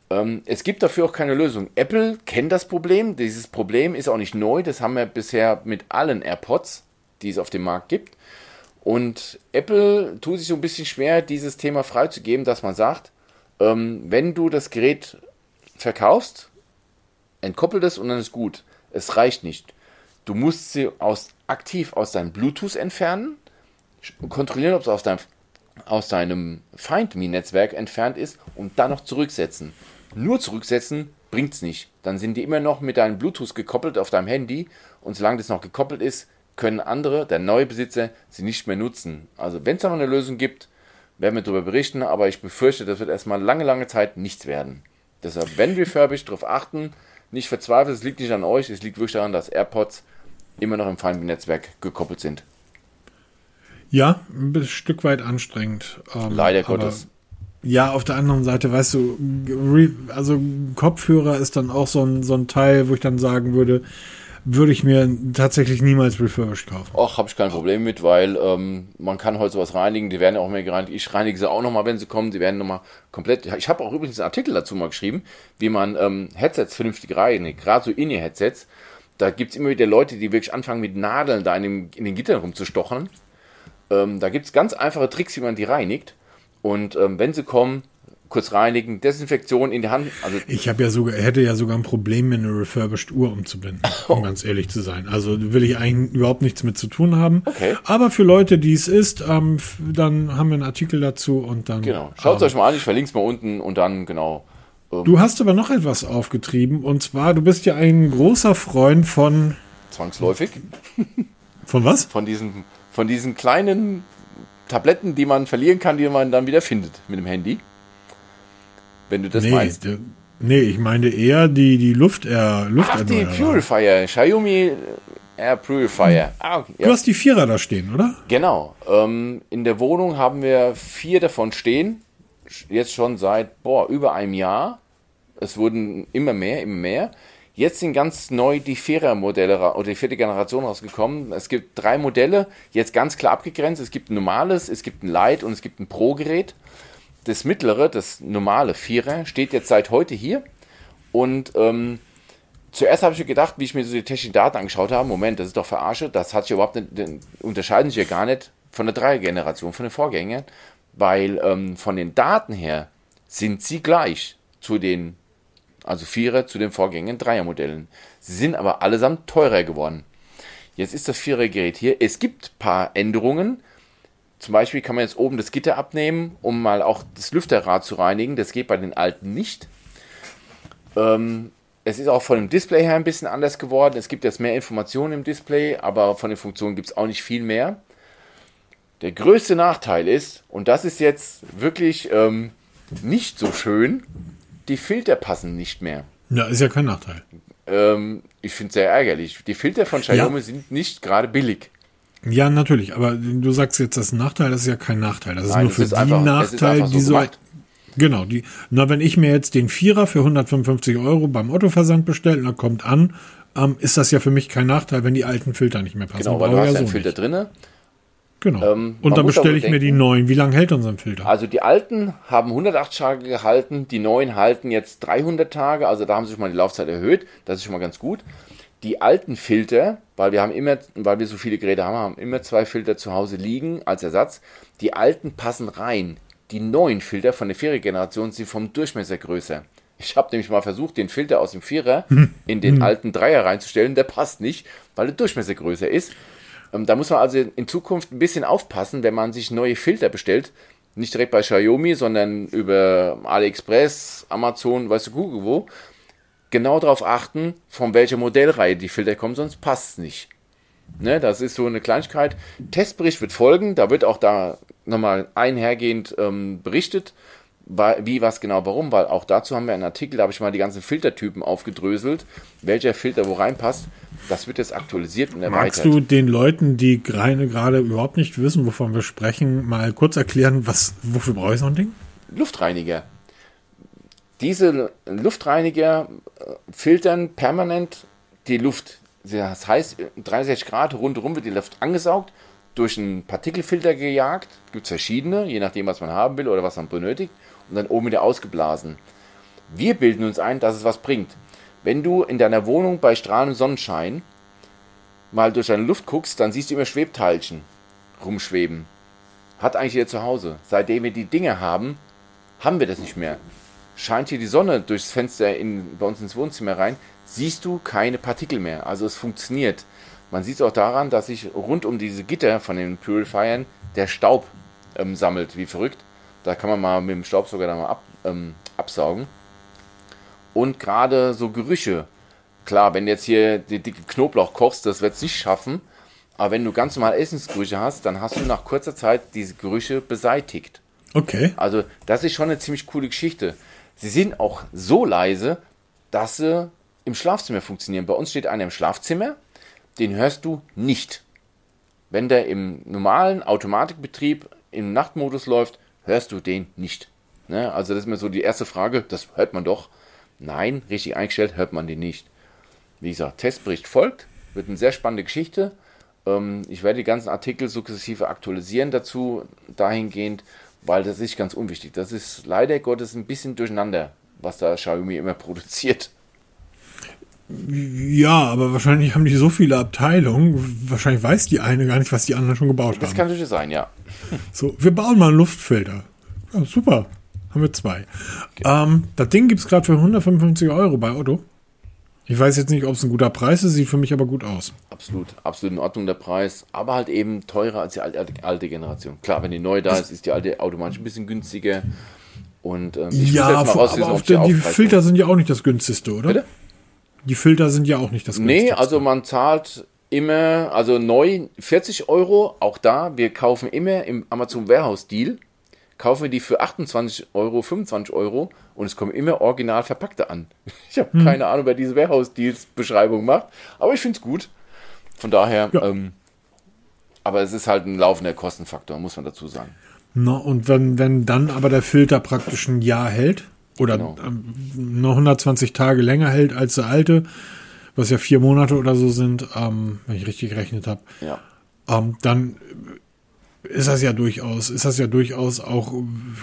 Ähm, es gibt dafür auch keine Lösung. Apple kennt das Problem. Dieses Problem ist auch nicht neu. Das haben wir bisher mit allen AirPods, die es auf dem Markt gibt. Und Apple tut sich so ein bisschen schwer, dieses Thema freizugeben, dass man sagt, ähm, wenn du das Gerät verkaufst, entkoppelt es und dann ist gut. Es reicht nicht. Du musst sie aus, aktiv aus deinem Bluetooth entfernen, kontrollieren, ob es aus deinem, aus deinem Find Me-Netzwerk entfernt ist und dann noch zurücksetzen. Nur zurücksetzen bringt es nicht. Dann sind die immer noch mit deinem Bluetooth gekoppelt auf deinem Handy und solange das noch gekoppelt ist, können andere, der neue Besitzer, sie nicht mehr nutzen. Also wenn es da noch eine Lösung gibt, werden wir darüber berichten, aber ich befürchte, das wird erstmal lange, lange Zeit nichts werden. Deshalb, wenn refurbished, darauf achten, nicht verzweifeln, es liegt nicht an euch, es liegt wirklich daran, dass AirPods immer noch im Feinnetzwerk gekoppelt sind. Ja, ein Stück weit anstrengend. Ähm, Leider Gottes. Ja, auf der anderen Seite, weißt du, also Kopfhörer ist dann auch so ein, so ein Teil, wo ich dann sagen würde, würde ich mir tatsächlich niemals refurbished kaufen. Ach, habe ich kein Problem mit, weil ähm, man kann heute sowas reinigen. Die werden ja auch mehr gereinigt. Ich reinige sie auch nochmal, wenn sie kommen. Die werden nochmal komplett. Ich habe auch übrigens einen Artikel dazu mal geschrieben, wie man ähm, Headsets vernünftig reinigt. Gerade so In-Ear-Headsets. Da gibt es immer wieder Leute, die wirklich anfangen mit Nadeln da in, dem, in den Gittern rumzustochern. Ähm, da gibt es ganz einfache Tricks, wie man die reinigt. Und ähm, wenn sie kommen, kurz reinigen, Desinfektion in die Hand. Also ich habe ja sogar, hätte ja sogar ein Problem, mir eine refurbished Uhr umzubinden, [laughs] um ganz ehrlich zu sein. Also will ich eigentlich überhaupt nichts mit zu tun haben. Okay. Aber für Leute, die es ist, ähm, dann haben wir einen Artikel dazu und dann. Genau. Schaut es euch mal an, ich verlinke es mal unten und dann genau. Ähm, du hast aber noch etwas aufgetrieben und zwar, du bist ja ein großer Freund von. Zwangsläufig. Von was? Von diesen, von diesen kleinen Tabletten, die man verlieren kann, die man dann wieder findet mit dem Handy. Wenn du das nee, meinst. Nee, ich meine eher die, die Luft, äh, Luft Ach, die Purifier. Xiaomi Air Purifier. Ah, okay, ja. Du hast die Vierer da stehen, oder? Genau. Ähm, in der Wohnung haben wir vier davon stehen. Jetzt schon seit, boah, über einem Jahr. Es wurden immer mehr, immer mehr. Jetzt sind ganz neu die Vierer-Modelle oder die vierte Generation rausgekommen. Es gibt drei Modelle, jetzt ganz klar abgegrenzt. Es gibt ein normales, es gibt ein Light und es gibt ein Pro-Gerät. Das mittlere, das normale Vierer, steht jetzt seit heute hier. Und ähm, zuerst habe ich mir gedacht, wie ich mir so die technischen Daten angeschaut habe, Moment, das ist doch verarsche, das hat sich überhaupt nicht, unterscheiden sich ja gar nicht von der Dreier-Generation, von den Vorgängern, weil ähm, von den Daten her sind sie gleich zu den also Vierer zu den Vorgängen Dreiermodellen. Sie sind aber allesamt teurer geworden. Jetzt ist das Vierer-Gerät hier. Es gibt ein paar Änderungen. Zum Beispiel kann man jetzt oben das Gitter abnehmen, um mal auch das Lüfterrad zu reinigen. Das geht bei den alten nicht. Ähm, es ist auch von dem Display her ein bisschen anders geworden. Es gibt jetzt mehr Informationen im Display, aber von den Funktionen gibt es auch nicht viel mehr. Der größte Nachteil ist, und das ist jetzt wirklich ähm, nicht so schön, die Filter passen nicht mehr. Ja, ist ja kein Nachteil. Ähm, ich finde es sehr ärgerlich. Die Filter von Xiaomi ja. sind nicht gerade billig. Ja, natürlich, aber du sagst jetzt, das ist ein Nachteil, das ist ja kein Nachteil. Das ist Nein, nur für ist die einfach, Nachteil, die so. Genau, die, na, wenn ich mir jetzt den Vierer für 155 Euro beim Otto-Versand bestelle und er kommt an, ähm, ist das ja für mich kein Nachteil, wenn die alten Filter nicht mehr passen. Genau, weil du hast ja einen so Filter drinne Genau. Ähm, und dann bestelle ich denken, mir die neuen. Wie lange hält unser Filter? Also die alten haben 108 Tage gehalten, die neuen halten jetzt 300 Tage, also da haben sie schon mal die Laufzeit erhöht, das ist schon mal ganz gut. Die alten Filter, weil wir haben immer, weil wir so viele Geräte haben, haben immer zwei Filter zu Hause liegen als Ersatz. Die alten passen rein. Die neuen Filter von der Vierer-Generation sind vom Durchmesser größer. Ich habe nämlich mal versucht, den Filter aus dem Vierer hm. in den hm. alten Dreier reinzustellen. Der passt nicht, weil der Durchmesser größer ist. Ähm, da muss man also in Zukunft ein bisschen aufpassen, wenn man sich neue Filter bestellt. Nicht direkt bei Xiaomi, sondern über AliExpress, Amazon, weißt du, Google wo. Genau darauf achten, von welcher Modellreihe die Filter kommen, sonst passt es nicht. Ne, das ist so eine Kleinigkeit. Testbericht wird folgen, da wird auch da nochmal einhergehend ähm, berichtet, wie, was genau, warum, weil auch dazu haben wir einen Artikel, da habe ich mal die ganzen Filtertypen aufgedröselt, welcher Filter wo reinpasst. Das wird jetzt aktualisiert und erweitert. Magst du den Leuten, die gerade überhaupt nicht wissen, wovon wir sprechen, mal kurz erklären, was, wofür brauche ich so ein Ding? Luftreiniger. Diese Luftreiniger äh, filtern permanent die Luft. Das heißt, 63 Grad rundherum wird die Luft angesaugt, durch einen Partikelfilter gejagt. Gibt es verschiedene, je nachdem, was man haben will oder was man benötigt. Und dann oben wieder ausgeblasen. Wir bilden uns ein, dass es was bringt. Wenn du in deiner Wohnung bei strahlendem Sonnenschein mal durch deine Luft guckst, dann siehst du immer Schwebteilchen rumschweben. Hat eigentlich jeder zu Hause. Seitdem wir die Dinge haben, haben wir das nicht mehr. Scheint hier die Sonne durchs Fenster in, bei uns ins Wohnzimmer rein, siehst du keine Partikel mehr. Also es funktioniert. Man sieht es auch daran, dass sich rund um diese Gitter von den Purifiern der Staub ähm, sammelt, wie verrückt. Da kann man mal mit dem Staubsauger da mal ab, ähm, absaugen und gerade so Gerüche. Klar, wenn du jetzt hier die dicke Knoblauch kochst, das wird es nicht schaffen. Aber wenn du ganz normal Essensgerüche hast, dann hast du nach kurzer Zeit diese Gerüche beseitigt. Okay. Also, das ist schon eine ziemlich coole Geschichte. Sie sind auch so leise, dass sie im Schlafzimmer funktionieren. Bei uns steht einer im Schlafzimmer, den hörst du nicht. Wenn der im normalen Automatikbetrieb im Nachtmodus läuft, hörst du den nicht. Ne? Also das ist mir so die erste Frage, das hört man doch. Nein, richtig eingestellt hört man die nicht. Wie gesagt, Testbericht folgt, wird eine sehr spannende Geschichte. Ähm, ich werde die ganzen Artikel sukzessive aktualisieren dazu, dahingehend, weil das ist ganz unwichtig. Das ist leider Gottes ein bisschen durcheinander, was da Xiaomi immer produziert. Ja, aber wahrscheinlich haben die so viele Abteilungen. Wahrscheinlich weiß die eine gar nicht, was die anderen schon gebaut das haben. Das kann natürlich sein, ja. So, wir bauen mal einen Luftfilter. Ja, super. Haben wir zwei. Okay. Ähm, das Ding gibt es gerade für 155 Euro bei Otto. Ich weiß jetzt nicht, ob es ein guter Preis ist, sieht für mich aber gut aus. Absolut, absolut in Ordnung der Preis, aber halt eben teurer als die alte, Generation. Klar, wenn die neu da ist, ist die alte automatisch ein bisschen günstiger. Und ähm, ich ja, muss jetzt mal aber auf die, die Filter sind ja auch nicht das günstigste, oder? Bitte? Die Filter sind ja auch nicht das günstigste. Nee, also man zahlt immer, also neu 40 Euro, auch da, wir kaufen immer im Amazon Warehouse Deal kaufen wir die für 28 Euro, 25 Euro und es kommen immer original verpackte an. [laughs] Ich habe hm. keine Ahnung, wer diese Warehouse-Deals-Beschreibung macht, aber ich finde es gut. Von daher, ja. ähm, aber es ist halt ein laufender Kostenfaktor, muss man dazu sagen. Na, und wenn, wenn dann aber der Filter praktisch ein Jahr hält? Oder genau. ähm, noch 120 Tage länger hält als der alte, was ja vier Monate oder so sind, ähm, wenn ich richtig gerechnet habe. Ja. Ähm, dann ist das ja durchaus, ist das ja durchaus auch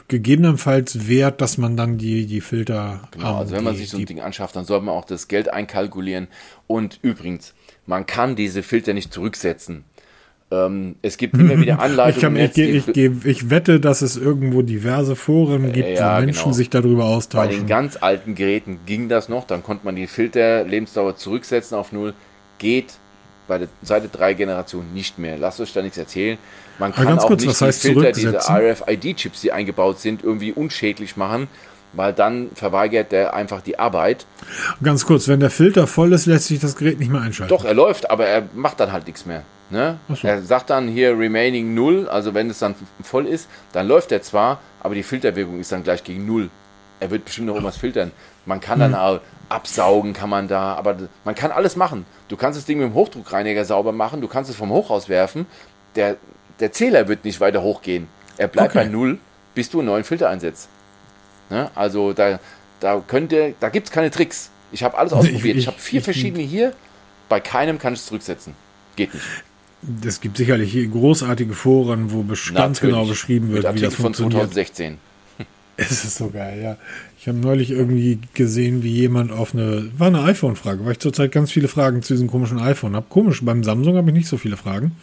gegebenenfalls wert, dass man dann die, die Filter. Genau, also wenn man die, sich so ein Ding anschafft, dann sollte man auch das Geld einkalkulieren. Und übrigens, man kann diese Filter nicht zurücksetzen. Ähm, es gibt immer wieder [laughs] Anleitungen. ich, kann, ich, ich, ich, ich, wette, dass es irgendwo diverse Foren gibt, ja, wo Menschen genau. sich darüber austauschen. Bei den ganz alten Geräten ging das noch, dann konnte man die Filter-Lebensdauer zurücksetzen auf null. Geht der Seite 3 Generation nicht mehr. Lasst euch da nichts erzählen. Man kann auch kurz, nicht die Filter, diese RFID-Chips, die eingebaut sind, irgendwie unschädlich machen, weil dann verweigert der einfach die Arbeit. Ganz kurz, wenn der Filter voll ist, lässt sich das Gerät nicht mehr einschalten. Doch, er läuft, aber er macht dann halt nichts mehr. Ne? So. Er sagt dann hier remaining 0, also wenn es dann voll ist, dann läuft er zwar, aber die Filterwirkung ist dann gleich gegen 0. Er wird bestimmt noch irgendwas filtern. Man kann dann hm. auch absaugen, kann man da, aber man kann alles machen. Du kannst das Ding mit dem Hochdruckreiniger sauber machen, du kannst es vom Hochhaus werfen. Der der Zähler wird nicht weiter hochgehen. Er bleibt okay. bei null, bis du einen neuen Filter einsetzt. Ne? Also da, da könnte, da gibt es keine Tricks. Ich habe alles ausprobiert. Ich, ich habe vier ich, verschiedene hier. Bei keinem kann ich es zurücksetzen. Geht nicht. Es gibt sicherlich großartige Foren, wo ganz genau beschrieben wird, wie das funktioniert. von 2016. [laughs] Es ist so geil, ja. Ich habe neulich irgendwie gesehen, wie jemand auf eine, war eine iPhone-Frage, weil ich zurzeit ganz viele Fragen zu diesem komischen iPhone habe. Komisch, beim Samsung habe ich nicht so viele Fragen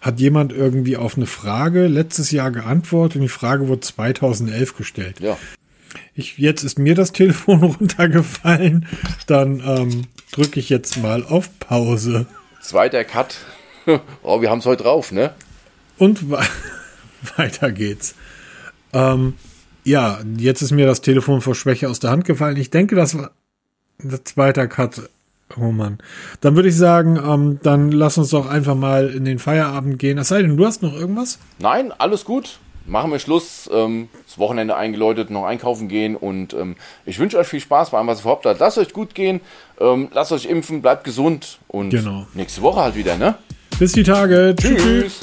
hat jemand irgendwie auf eine Frage letztes Jahr geantwortet und die Frage wurde 2011 gestellt. Ja. Ich, jetzt ist mir das [laughs] Telefon runtergefallen, dann ähm, drücke ich jetzt mal auf Pause. Zweiter Cut. [laughs] Oh, wir haben es heute drauf, ne? Und [laughs] weiter geht's. Ähm, ja, jetzt ist mir das Telefon vor Schwäche aus der Hand gefallen. Ich denke, das war der zweite Cut Oh Mann. Dann würde ich sagen, ähm, dann lass uns doch einfach mal in den Feierabend gehen. Es sei denn, du hast noch irgendwas? Nein, alles gut. Machen wir Schluss. Ähm, das Wochenende eingeläutet, noch einkaufen gehen und ähm, ich wünsche euch viel Spaß bei allem, was ihr vorhabt. Lasst euch gut gehen, ähm, lasst euch impfen, bleibt gesund und genau. nächste Woche halt wieder, ne? Bis die Tage. Tschüss. Tschüss.